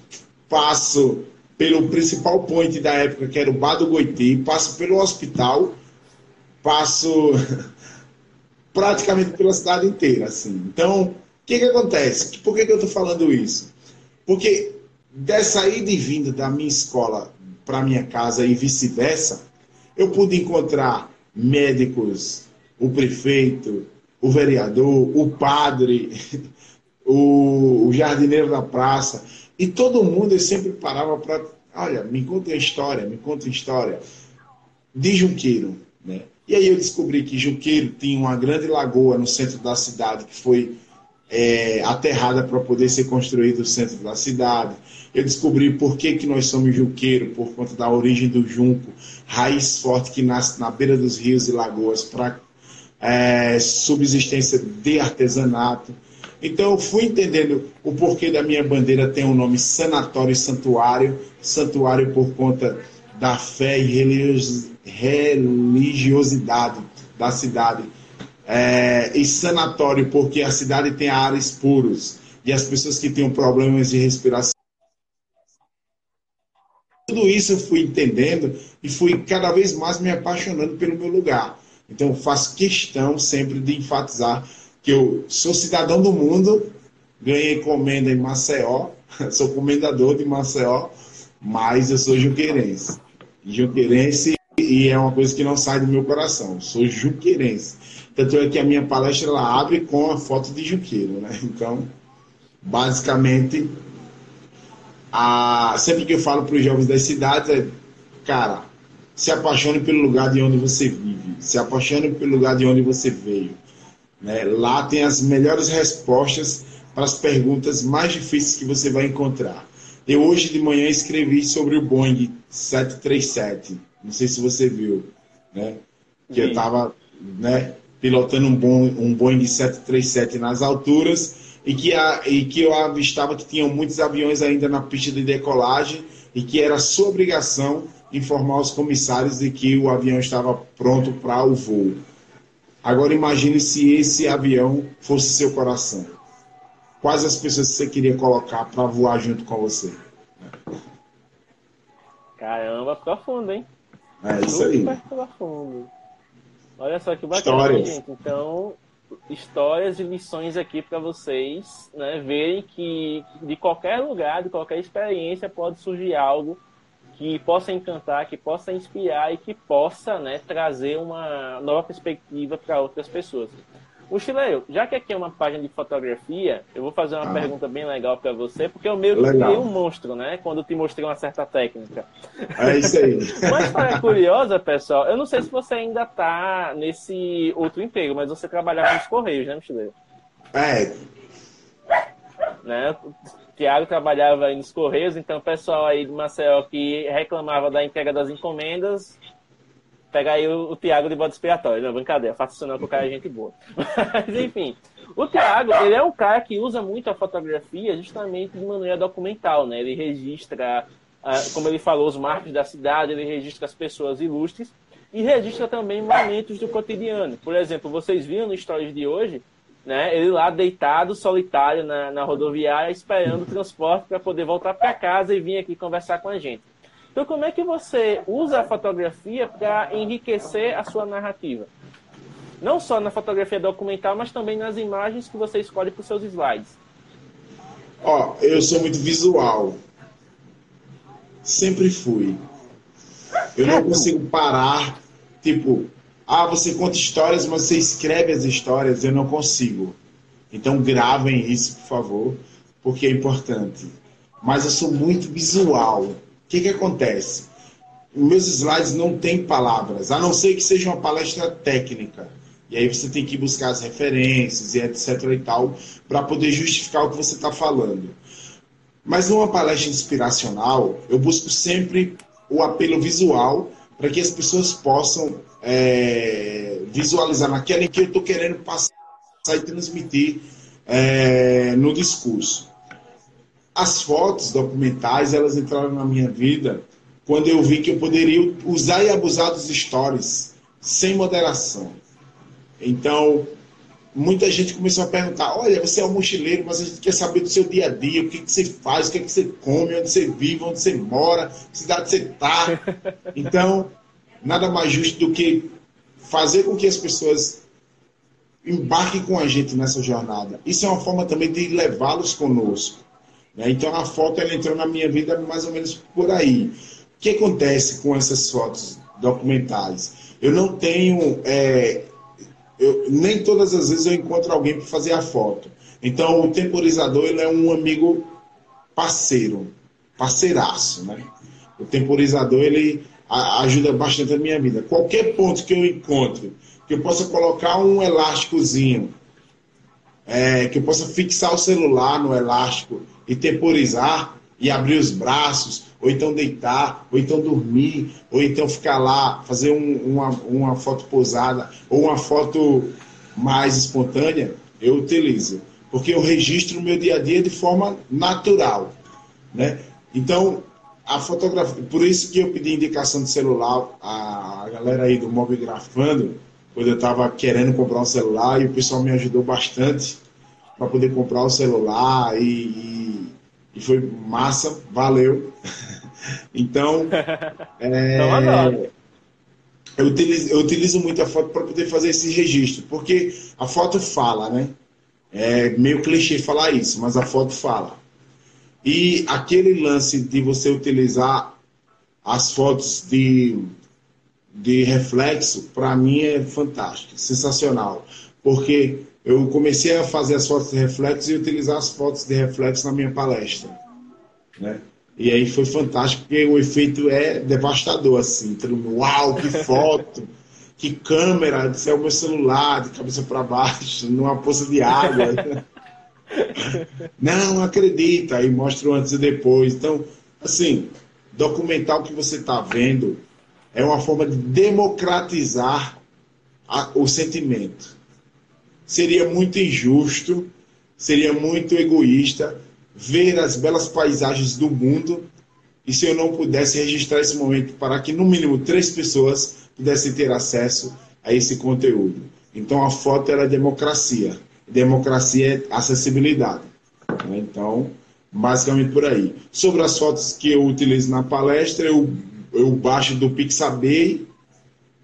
passo pelo principal point da época, que era o Bar do Goiti, passo pelo hospital, passo praticamente pela cidade inteira. Assim. Então, o que, que acontece? Por que, que eu estou falando isso? Porque dessa ida e vinda da minha escola para minha casa e vice-versa, eu pude encontrar médicos, o prefeito, o vereador, o padre, o, jardineiro da praça, e todo mundo eu sempre parava para, olha, me conta a história, me conta a história de Junqueiro, né? E aí eu descobri que Junqueiro tinha uma grande lagoa no centro da cidade que foi é, aterrada para poder ser construído o centro da cidade. Eu descobri por que, que nós somos junqueiro, por conta da origem do junco, raiz forte que nasce na beira dos rios e lagoas para é, subsistência de artesanato. Então eu fui entendendo o porquê da minha bandeira tem o nome Sanatório e Santuário, santuário por conta da fé e religiosidade da cidade, é, e sanatório porque a cidade tem ares puros e as pessoas que têm problemas de respiração. Tudo isso eu fui entendendo e fui cada vez mais me apaixonando pelo meu lugar. Então, faço questão sempre de enfatizar que eu sou cidadão do mundo, ganhei encomenda em Maceió, sou comendador de Maceió, mas eu sou juqueirense. Juqueirense e é uma coisa que não sai do meu coração. Sou juqueirense. Tanto é que a minha palestra ela abre com a foto de Juqueiro, né? Então, basicamente, a... sempre que eu falo para os jovens das cidades, é, cara, se apaixone pelo lugar de onde você vive, se apaixone pelo lugar de onde você veio. Né? Lá tem as melhores respostas para as perguntas mais difíceis que você vai encontrar. Eu hoje de manhã escrevi sobre o Boeing 737. Não sei se você viu, né? Que Sim. eu estava, né, pilotando um, Boeing, um Boeing 737 nas alturas e que, a, e que eu avistava que tinham muitos aviões ainda na pista de decolagem e que era sua obrigação informar os comissários de que o avião estava pronto para o voo. Agora imagine se esse avião fosse seu coração. Quais as pessoas que você queria colocar para voar junto com você?
Caramba, profundo, hein?
É isso aí.
profundo. Olha só que bacana, Histórias. gente. Então, histórias e lições aqui para vocês, né, verem que de qualquer lugar, de qualquer experiência pode surgir algo que possa encantar, que possa inspirar e que possa, né, trazer uma nova perspectiva para outras pessoas. Mochileiro, já que aqui é uma página de fotografia, eu vou fazer uma ah. pergunta bem legal para você, porque eu meio que criei um monstro, né? Quando eu te mostrei uma certa técnica.
É isso aí.
uma história curiosa, pessoal, eu não sei se você ainda tá nesse outro emprego, mas você trabalhava nos Correios, né, Mochileiro?
É.
Né? O Tiago trabalhava aí nos Correios, então o pessoal aí de Maceió que reclamava da entrega das encomendas pegar aí o, o de bode expiatório. Não, brincadeira, faço isso não, que o cara é gente boa. Mas, enfim, o Thiago, ele é um cara que usa muito a fotografia justamente de maneira documental, né? Ele registra, ah, como ele falou, os marcos da cidade, ele registra as pessoas ilustres e registra também momentos do cotidiano. Por exemplo, vocês viram no Stories de hoje, né? Ele lá deitado, solitário na, na rodoviária, esperando o transporte para poder voltar para casa e vir aqui conversar com a gente. Então, como é que você usa a fotografia para enriquecer a sua narrativa? Não só na fotografia documental, mas também nas imagens que você escolhe para os seus slides.
Ó, eu sou muito visual. Sempre fui. Eu não consigo parar, tipo, ah, você conta histórias, mas você escreve as histórias, eu não consigo. Então gravem isso, por favor, porque é importante. Mas eu sou muito visual que, que acontece? Meus slides não têm palavras, a não ser que seja uma palestra técnica. E aí você tem que buscar as referências e etc e tal, para poder justificar o que você está falando. Mas numa palestra inspiracional, eu busco sempre o apelo visual para que as pessoas possam é, visualizar naquela em que eu estou querendo passar e transmitir é, no discurso. As fotos documentais, elas entraram na minha vida quando eu vi que eu poderia usar e abusar dos stories sem moderação. Então, muita gente começou a perguntar: olha, você é um mochileiro, mas a gente quer saber do seu dia a dia, o que, que você faz, o que, que você come, onde você vive, onde você mora, que cidade você está. Então, nada mais justo do que fazer com que as pessoas embarquem com a gente nessa jornada. Isso é uma forma também de levá-los conosco. Né? Então a foto ela entrou na minha vida mais ou menos por aí. O que acontece com essas fotos documentais? Eu não tenho. É, eu, nem todas as vezes eu encontro alguém para fazer a foto. Então o temporizador ele é um amigo parceiro, parceiraço. Né? O temporizador ele ajuda bastante a minha vida. Qualquer ponto que eu encontre, que eu possa colocar um elásticozinho, é, que eu possa fixar o celular no elástico e temporizar e abrir os braços, ou então deitar, ou então dormir, ou então ficar lá, fazer um, uma, uma foto posada, ou uma foto mais espontânea, eu utilizo. Porque eu registro o meu dia a dia de forma natural. Né? Então, a fotografia, por isso que eu pedi indicação de celular, a galera aí do Mobigrafando, quando eu estava querendo comprar um celular, e o pessoal me ajudou bastante para poder comprar o celular e, e, e, foi massa, valeu. então, é, eu, utilizo, eu utilizo muito a foto para poder fazer esse registro, porque a foto fala, né? É meio clichê falar isso, mas a foto fala. E aquele lance de você utilizar as fotos de, de reflexo, para mim é fantástico, sensacional. Porque eu comecei a fazer as fotos de reflexo e utilizar as fotos de reflexo na minha palestra. Né? E aí foi fantástico, porque o efeito é devastador, assim. Todo mundo, uau, que foto! que câmera, disse é o meu celular, de cabeça para baixo, numa poça de água. não, acredita, aí mostra o antes e depois. Então, assim, documental que você está vendo é uma forma de democratizar a, o sentimento. Seria muito injusto, seria muito egoísta ver as belas paisagens do mundo e se eu não pudesse registrar esse momento para que no mínimo três pessoas pudessem ter acesso a esse conteúdo. Então a foto era democracia. Democracia é acessibilidade. Né? Então, basicamente por aí. Sobre as fotos que eu utilizo na palestra, eu, eu baixo do Pixabay,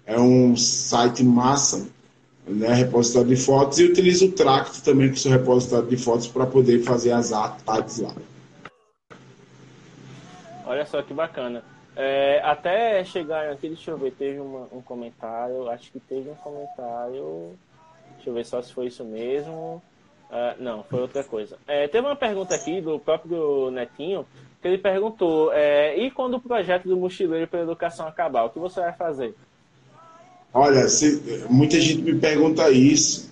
é um site massa, né, repositório de fotos, e utilizo o Tract também, é o repositório de fotos, para poder fazer as artes lá.
Olha só que bacana. É, até chegar aqui, deixa eu ver, teve uma, um comentário, acho que teve um comentário, deixa eu ver só se foi isso mesmo. Uh, não, foi outra coisa. É, teve uma pergunta aqui do próprio Netinho, que ele perguntou, é, e quando o projeto do Mochileiro pela Educação acabar, o que você vai fazer?
Olha, se, muita gente me pergunta isso,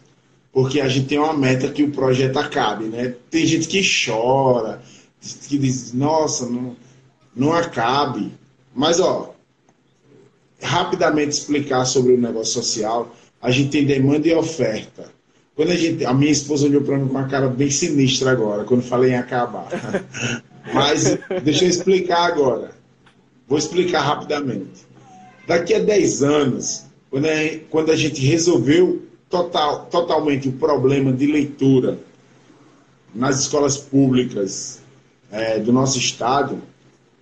porque a gente tem uma meta que o projeto acabe, né? Tem gente que chora, que diz, nossa, não, não acabe. Mas, ó, rapidamente explicar sobre o negócio social, a gente tem demanda e oferta. Quando a gente, a minha esposa olhou para mim com uma cara bem sinistra agora, quando falei em acabar. Mas deixa eu explicar agora. Vou explicar rapidamente. Daqui a 10 anos, quando a, quando a gente resolveu total, totalmente o problema de leitura nas escolas públicas é, do nosso estado,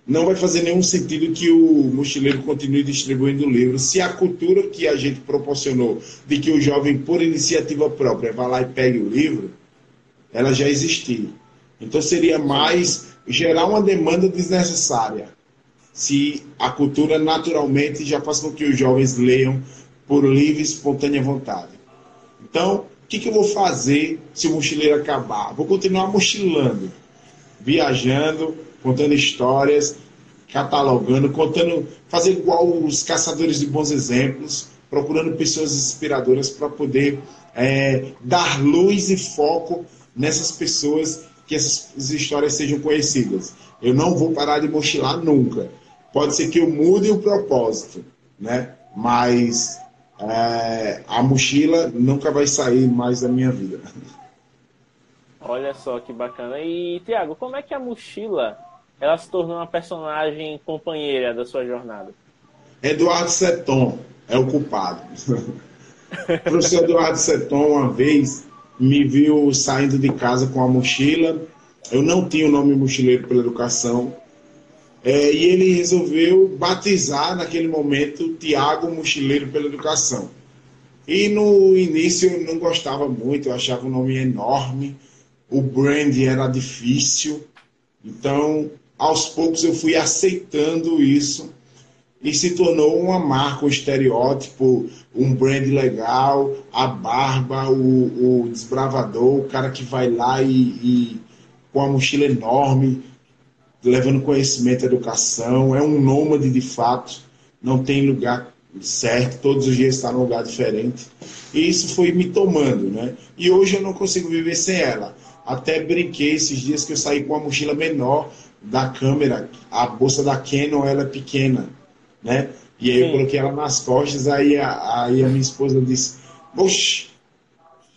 não vai fazer nenhum sentido que o mochileiro continue distribuindo livros se a cultura que a gente proporcionou de que o jovem, por iniciativa própria, vá lá e pegue o livro, ela já existia. Então seria mais gerar uma demanda desnecessária se a cultura naturalmente já faz com que os jovens leiam por livre e espontânea vontade. Então, o que, que eu vou fazer se o mochileiro acabar? Vou continuar mochilando, viajando, contando histórias, catalogando, contando, fazer igual os caçadores de bons exemplos, procurando pessoas inspiradoras para poder é, dar luz e foco nessas pessoas que essas histórias sejam conhecidas. Eu não vou parar de mochilar nunca. Pode ser que eu mude o propósito, né? Mas é, a mochila nunca vai sair mais da minha vida.
Olha só que bacana. E, Tiago, como é que a mochila ela se tornou uma personagem companheira da sua jornada?
Eduardo Seton é o culpado. o professor Eduardo Seton, uma vez, me viu saindo de casa com a mochila. Eu não tinha o nome Mochileiro pela Educação. É, e ele resolveu batizar, naquele momento, Tiago Mochileiro pela Educação. E no início eu não gostava muito, eu achava o nome enorme, o brand era difícil. Então aos poucos eu fui aceitando isso e se tornou uma marca, um estereótipo, um brand legal, a barba, o, o desbravador, o cara que vai lá e, e com a mochila enorme, levando conhecimento, educação, é um nômade de fato, não tem lugar certo, todos os dias está num lugar diferente. E isso foi me tomando, né? E hoje eu não consigo viver sem ela. Até brinquei esses dias que eu saí com uma mochila menor da câmera, a bolsa da Canon ela é pequena, né? E aí Sim. eu coloquei ela nas costas, aí a, aí a minha esposa disse, oxe,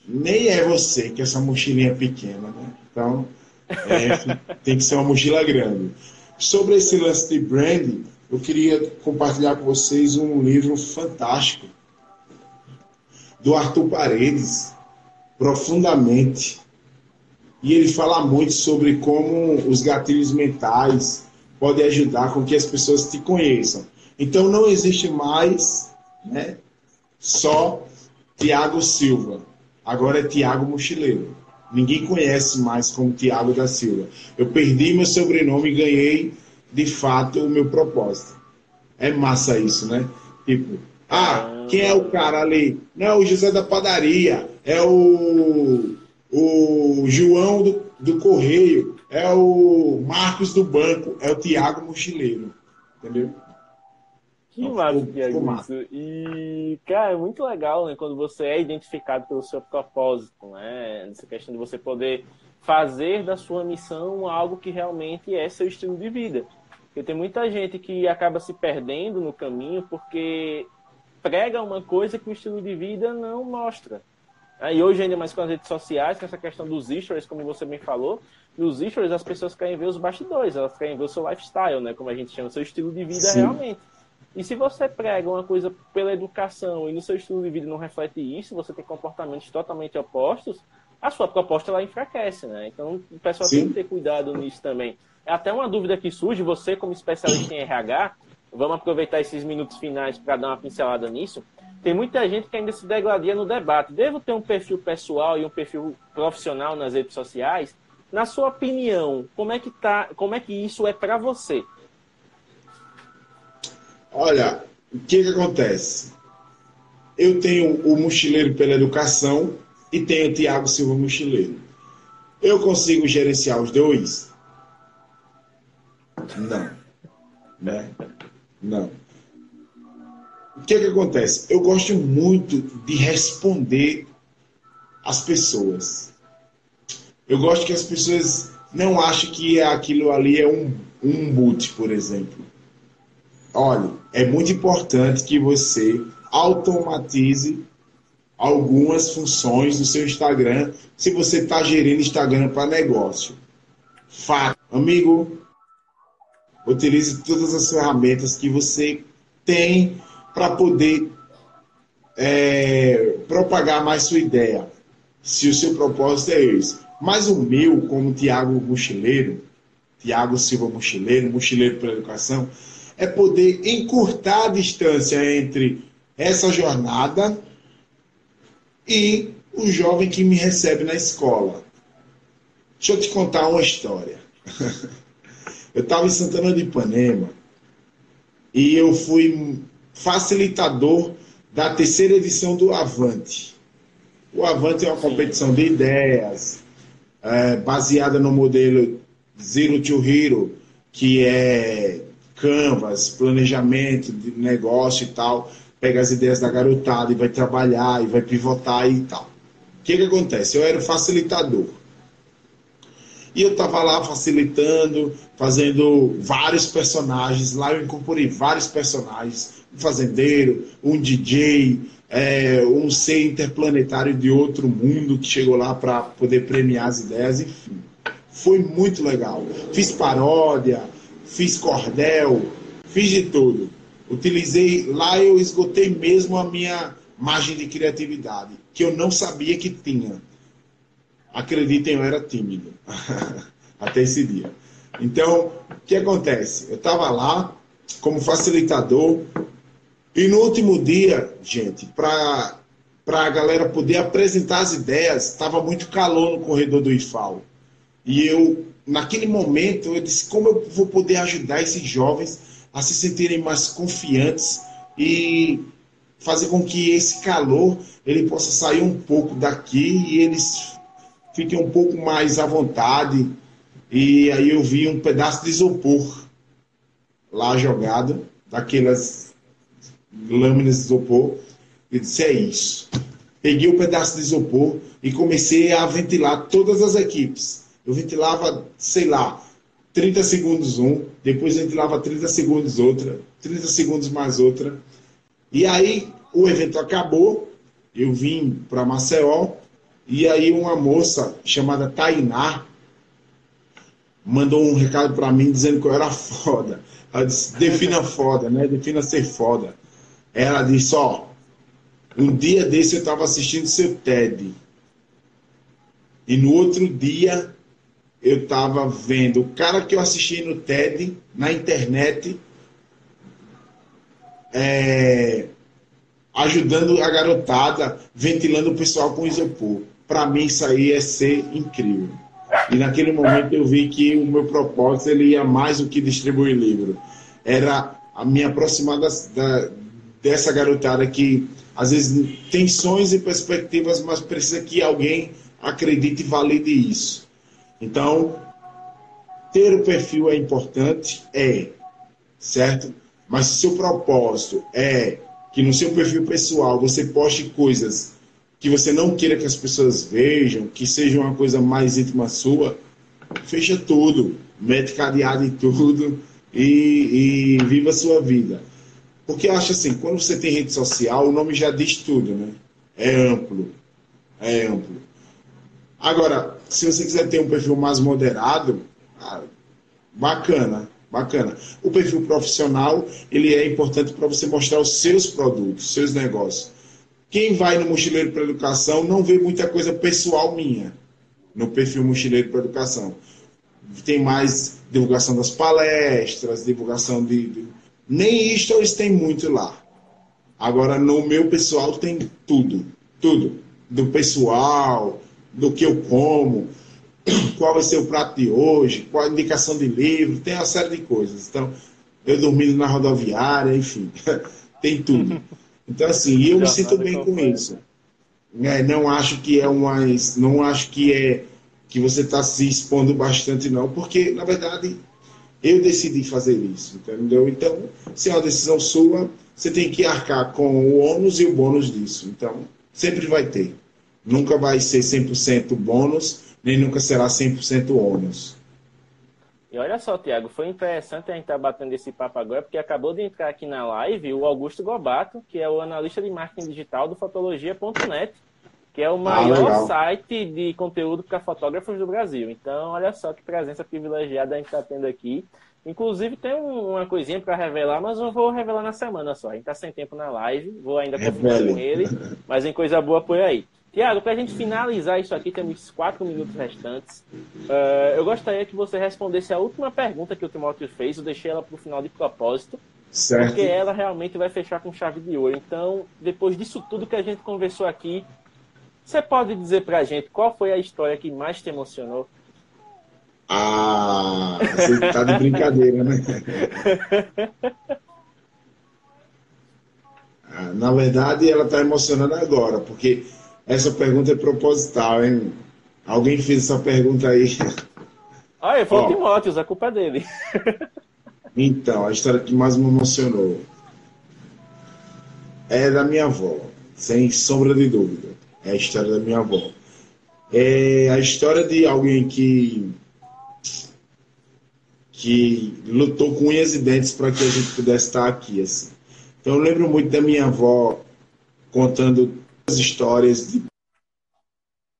nem é você que essa mochilinha é pequena, né? Então, é, tem que ser uma mochila grande. Sobre esse lance de branding, eu queria compartilhar com vocês um livro fantástico do Arthur Paredes, Profundamente e ele fala muito sobre como os gatilhos mentais podem ajudar com que as pessoas te conheçam. Então não existe mais né, só Tiago Silva, agora é Tiago Mochileiro. Ninguém conhece mais como Tiago da Silva. Eu perdi meu sobrenome e ganhei, de fato, o meu propósito. É massa isso, né? Tipo, ah, quem é o cara ali? Não, é o José da Padaria, é o o João do, do Correio. é o Marcos do banco, é o Tiago Mochileiro. Entendeu?
Que massa que é isso. E, cara, é muito legal, né? Quando você é identificado pelo seu propósito, né? Essa questão de você poder fazer da sua missão algo que realmente é seu estilo de vida. Porque tem muita gente que acaba se perdendo no caminho porque prega uma coisa que o estilo de vida não mostra. E hoje, ainda mais com as redes sociais, com essa questão dos stories, como você bem falou, nos stories as pessoas querem ver os bastidores, elas querem ver o seu lifestyle, né? Como a gente chama, o seu estilo de vida Sim. realmente. E se você prega uma coisa pela educação e no seu estilo de vida não reflete isso, você tem comportamentos totalmente opostos, a sua proposta ela enfraquece, né? Então o pessoal Sim. tem que ter cuidado nisso também. É até uma dúvida que surge, você como especialista em RH, vamos aproveitar esses minutos finais para dar uma pincelada nisso. Tem muita gente que ainda se degladia no debate. Devo ter um perfil pessoal e um perfil profissional nas redes sociais? Na sua opinião, como é que tá, como é que isso é para você?
Olha, o que, que acontece? Eu tenho o Mochileiro pela Educação e tenho o Tiago Silva Mochileiro. Eu consigo gerenciar os dois? Não. Né? Não. O que, que acontece? Eu gosto muito de responder às pessoas. Eu gosto que as pessoas não achem que aquilo ali é um, um boot, por exemplo. Olha, é muito importante que você automatize algumas funções do seu Instagram se você está gerindo Instagram para negócio. Fato. Amigo, utilize todas as ferramentas que você tem para poder é, propagar mais sua ideia, se o seu propósito é esse. Mas o meu, como Tiago Mochileiro, Tiago Silva Mochileiro, Mochileiro pela Educação, é poder encurtar a distância entre essa jornada e o jovem que me recebe na escola. Deixa eu te contar uma história. Eu estava em Santana de Ipanema e eu fui facilitador da terceira edição do Avante. O Avante é uma competição de ideias é, baseada no modelo Zero to Hero, que é canvas, planejamento de negócio e tal, pega as ideias da garotada e vai trabalhar e vai pivotar e tal. O que, que acontece? Eu era o facilitador. E eu estava lá facilitando, fazendo vários personagens. Lá eu incorporei vários personagens. Um fazendeiro, um DJ, é, um ser interplanetário de outro mundo que chegou lá para poder premiar as ideias, enfim. Foi muito legal. Fiz paródia, fiz cordel, fiz de tudo. Utilizei, lá eu esgotei mesmo a minha margem de criatividade, que eu não sabia que tinha. Acreditem, eu era tímido até esse dia. Então, o que acontece? Eu estava lá como facilitador e no último dia, gente, para a galera poder apresentar as ideias, estava muito calor no corredor do IFAL. E eu naquele momento, eu disse: como eu vou poder ajudar esses jovens a se sentirem mais confiantes e fazer com que esse calor ele possa sair um pouco daqui e eles fiquem um pouco mais à vontade. E aí eu vi um pedaço de isopor lá jogado, daquelas lâminas de isopor, e disse: é isso. Peguei o um pedaço de isopor e comecei a ventilar todas as equipes eu ventilava, sei lá, 30 segundos um, depois ventilava 30 segundos outra, 30 segundos mais outra. E aí o evento acabou, eu vim para Maceió, e aí uma moça chamada Tainá mandou um recado para mim dizendo que eu era foda. Ela disse, defina foda, né? Defina ser foda. Ela disse, ó, um dia desse eu estava assistindo seu TED. E no outro dia eu estava vendo o cara que eu assisti no TED, na internet, é, ajudando a garotada, ventilando o pessoal com isopor. Para mim, isso aí é ser incrível. E naquele momento eu vi que o meu propósito ele ia mais do que distribuir livro. Era a me aproximar das, da, dessa garotada que às vezes tem sonhos e perspectivas, mas precisa que alguém acredite e valide isso. Então, ter o perfil é importante? É, certo? Mas se o seu propósito é que no seu perfil pessoal você poste coisas que você não queira que as pessoas vejam, que seja uma coisa mais íntima sua, fecha tudo, mete cadeado em tudo e, e viva a sua vida. Porque eu acho assim, quando você tem rede social, o nome já diz tudo, né? É amplo. É amplo. Agora, se você quiser ter um perfil mais moderado, ah, bacana, bacana. O perfil profissional, ele é importante para você mostrar os seus produtos, seus negócios. Quem vai no Mochileiro para Educação não vê muita coisa pessoal minha no perfil Mochileiro para Educação. Tem mais divulgação das palestras, divulgação de, de nem stories tem muito lá. Agora, no meu pessoal tem tudo. Tudo. Do pessoal, do que eu como, qual vai ser o prato de hoje, qual a indicação de livro, tem uma série de coisas. Então, eu dormindo na rodoviária, enfim, tem tudo. Então, assim, eu me sinto bem com isso. É, não acho que é uma. Não acho que é que você está se expondo bastante, não, porque, na verdade, eu decidi fazer isso, entendeu? Então, se é uma decisão sua, você tem que arcar com o ônus e o bônus disso. Então, sempre vai ter. Nunca vai ser 100% bônus, nem nunca será 100% ônus.
E olha só, Tiago, foi interessante a gente estar tá batendo esse papo agora, porque acabou de entrar aqui na live o Augusto Gobato, que é o analista de marketing digital do Fotologia.net, que é o ah, maior ah, site de conteúdo para fotógrafos do Brasil. Então, olha só que presença privilegiada a gente está tendo aqui. Inclusive, tem uma coisinha para revelar, mas eu vou revelar na semana só. A gente está sem tempo na live, vou ainda confirmar com ele, mas em coisa boa por aí. Tiago, para a gente finalizar isso aqui, temos quatro minutos restantes. Uh, eu gostaria que você respondesse a última pergunta que o Timóteo fez. Eu deixei ela para o final de propósito. Certo. Porque ela realmente vai fechar com chave de ouro. Então, depois disso tudo que a gente conversou aqui, você pode dizer pra gente qual foi a história que mais te emocionou?
Ah, você tá de brincadeira, né? Ah, na verdade, ela tá emocionando agora, porque essa pergunta é proposital, hein? Alguém fez essa pergunta aí.
Ah, foi o Timóteo, a culpa é dele.
então, a história que mais me emocionou é da minha avó, sem sombra de dúvida. É a história da minha avó. É a história de alguém que que lutou com unhas e dentes para que a gente pudesse estar aqui. Assim. Então eu lembro muito da minha avó contando histórias de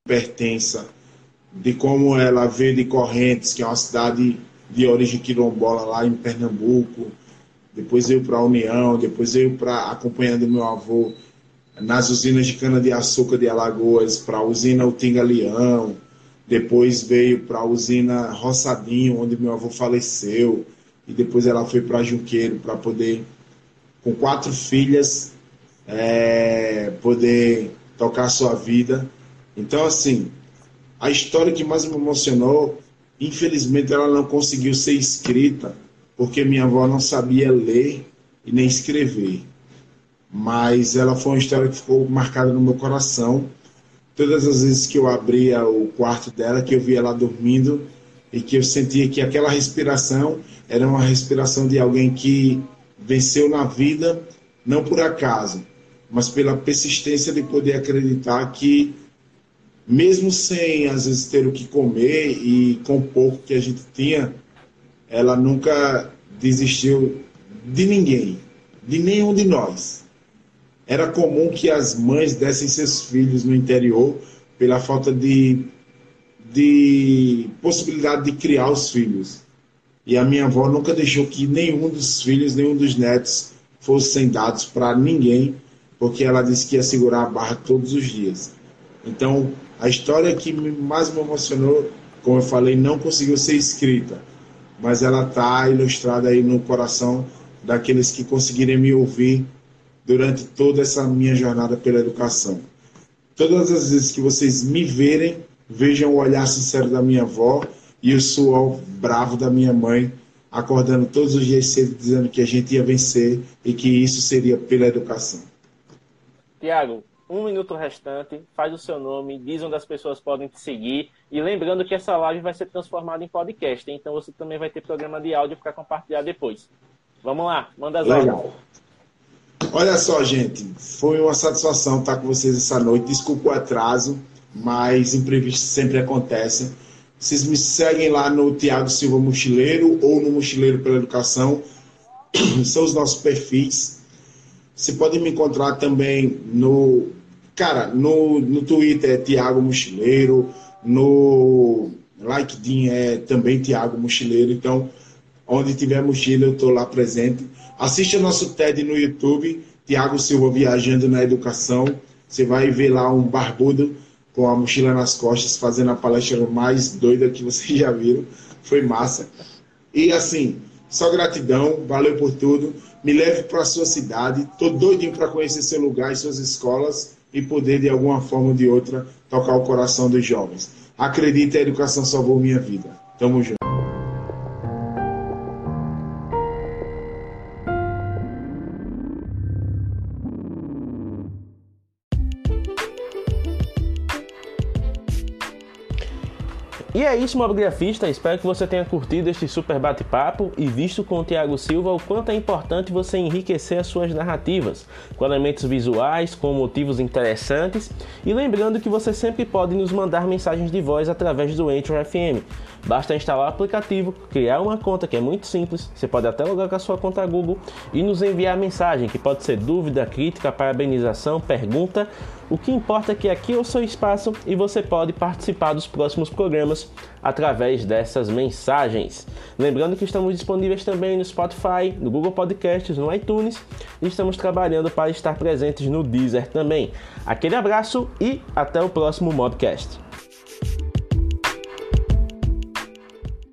pertença, de como ela veio de Correntes, que é uma cidade de origem quilombola lá em Pernambuco, depois veio para a União, depois veio para acompanhando meu avô nas usinas de cana-de-açúcar de Alagoas, para a usina Utinga Leão, depois veio para a usina Roçadinho, onde meu avô faleceu, e depois ela foi para Junqueiro para poder, com quatro filhas, é, poder tocar sua vida. Então, assim, a história que mais me emocionou, infelizmente ela não conseguiu ser escrita, porque minha avó não sabia ler e nem escrever mas ela foi uma história que ficou marcada no meu coração. Todas as vezes que eu abria o quarto dela, que eu via ela dormindo e que eu sentia que aquela respiração era uma respiração de alguém que venceu na vida, não por acaso, mas pela persistência de poder acreditar que, mesmo sem às vezes ter o que comer e com pouco que a gente tinha, ela nunca desistiu de ninguém, de nenhum de nós era comum que as mães dessem seus filhos no interior pela falta de, de possibilidade de criar os filhos. E a minha avó nunca deixou que nenhum dos filhos, nenhum dos netos fossem dados para ninguém, porque ela disse que ia segurar a barra todos os dias. Então, a história que mais me emocionou, como eu falei, não conseguiu ser escrita, mas ela está ilustrada aí no coração daqueles que conseguirem me ouvir durante toda essa minha jornada pela educação. Todas as vezes que vocês me verem, vejam o olhar sincero da minha avó e o suor bravo da minha mãe, acordando todos os dias cedo dizendo que a gente ia vencer e que isso seria pela educação.
Tiago, um minuto restante, faz o seu nome, diz onde as pessoas podem te seguir. E lembrando que essa live vai ser transformada em podcast, então você também vai ter programa de áudio para compartilhar depois. Vamos lá, manda as Legal. Ordens.
Olha só, gente, foi uma satisfação estar com vocês essa noite. Desculpa o atraso, mas imprevistos sempre acontecem. Vocês me seguem lá no Tiago Silva Mochileiro ou no Mochileiro pela Educação. São os nossos perfis. Você pode me encontrar também no. Cara, no, no Twitter é Tiago Mochileiro, no LinkedIn é também Tiago Mochileiro. Então, onde tiver mochila, eu estou lá presente. Assista nosso TED no YouTube, Tiago Silva Viajando na Educação. Você vai ver lá um barbudo com a mochila nas costas, fazendo a palestra mais doida que vocês já viram. Foi massa. E assim, só gratidão, valeu por tudo. Me leve para a sua cidade. Tô doidinho para conhecer seu lugar e suas escolas e poder, de alguma forma ou de outra, tocar o coração dos jovens. Acredite, a educação salvou minha vida. Tamo junto.
É isso, mobigrafista. Espero que você tenha curtido este super bate-papo e visto com o Thiago Silva o quanto é importante você enriquecer as suas narrativas com elementos visuais, com motivos interessantes e lembrando que você sempre pode nos mandar mensagens de voz através do Anchor FM. Basta instalar o aplicativo, criar uma conta que é muito simples, você pode até logar com a sua conta Google e nos enviar mensagem que pode ser dúvida, crítica, parabenização, pergunta o que importa é que aqui é o seu espaço e você pode participar dos próximos programas através dessas mensagens. Lembrando que estamos disponíveis também no Spotify, no Google Podcasts, no iTunes e estamos trabalhando para estar presentes no Deezer também. Aquele abraço e até o próximo Mobcast.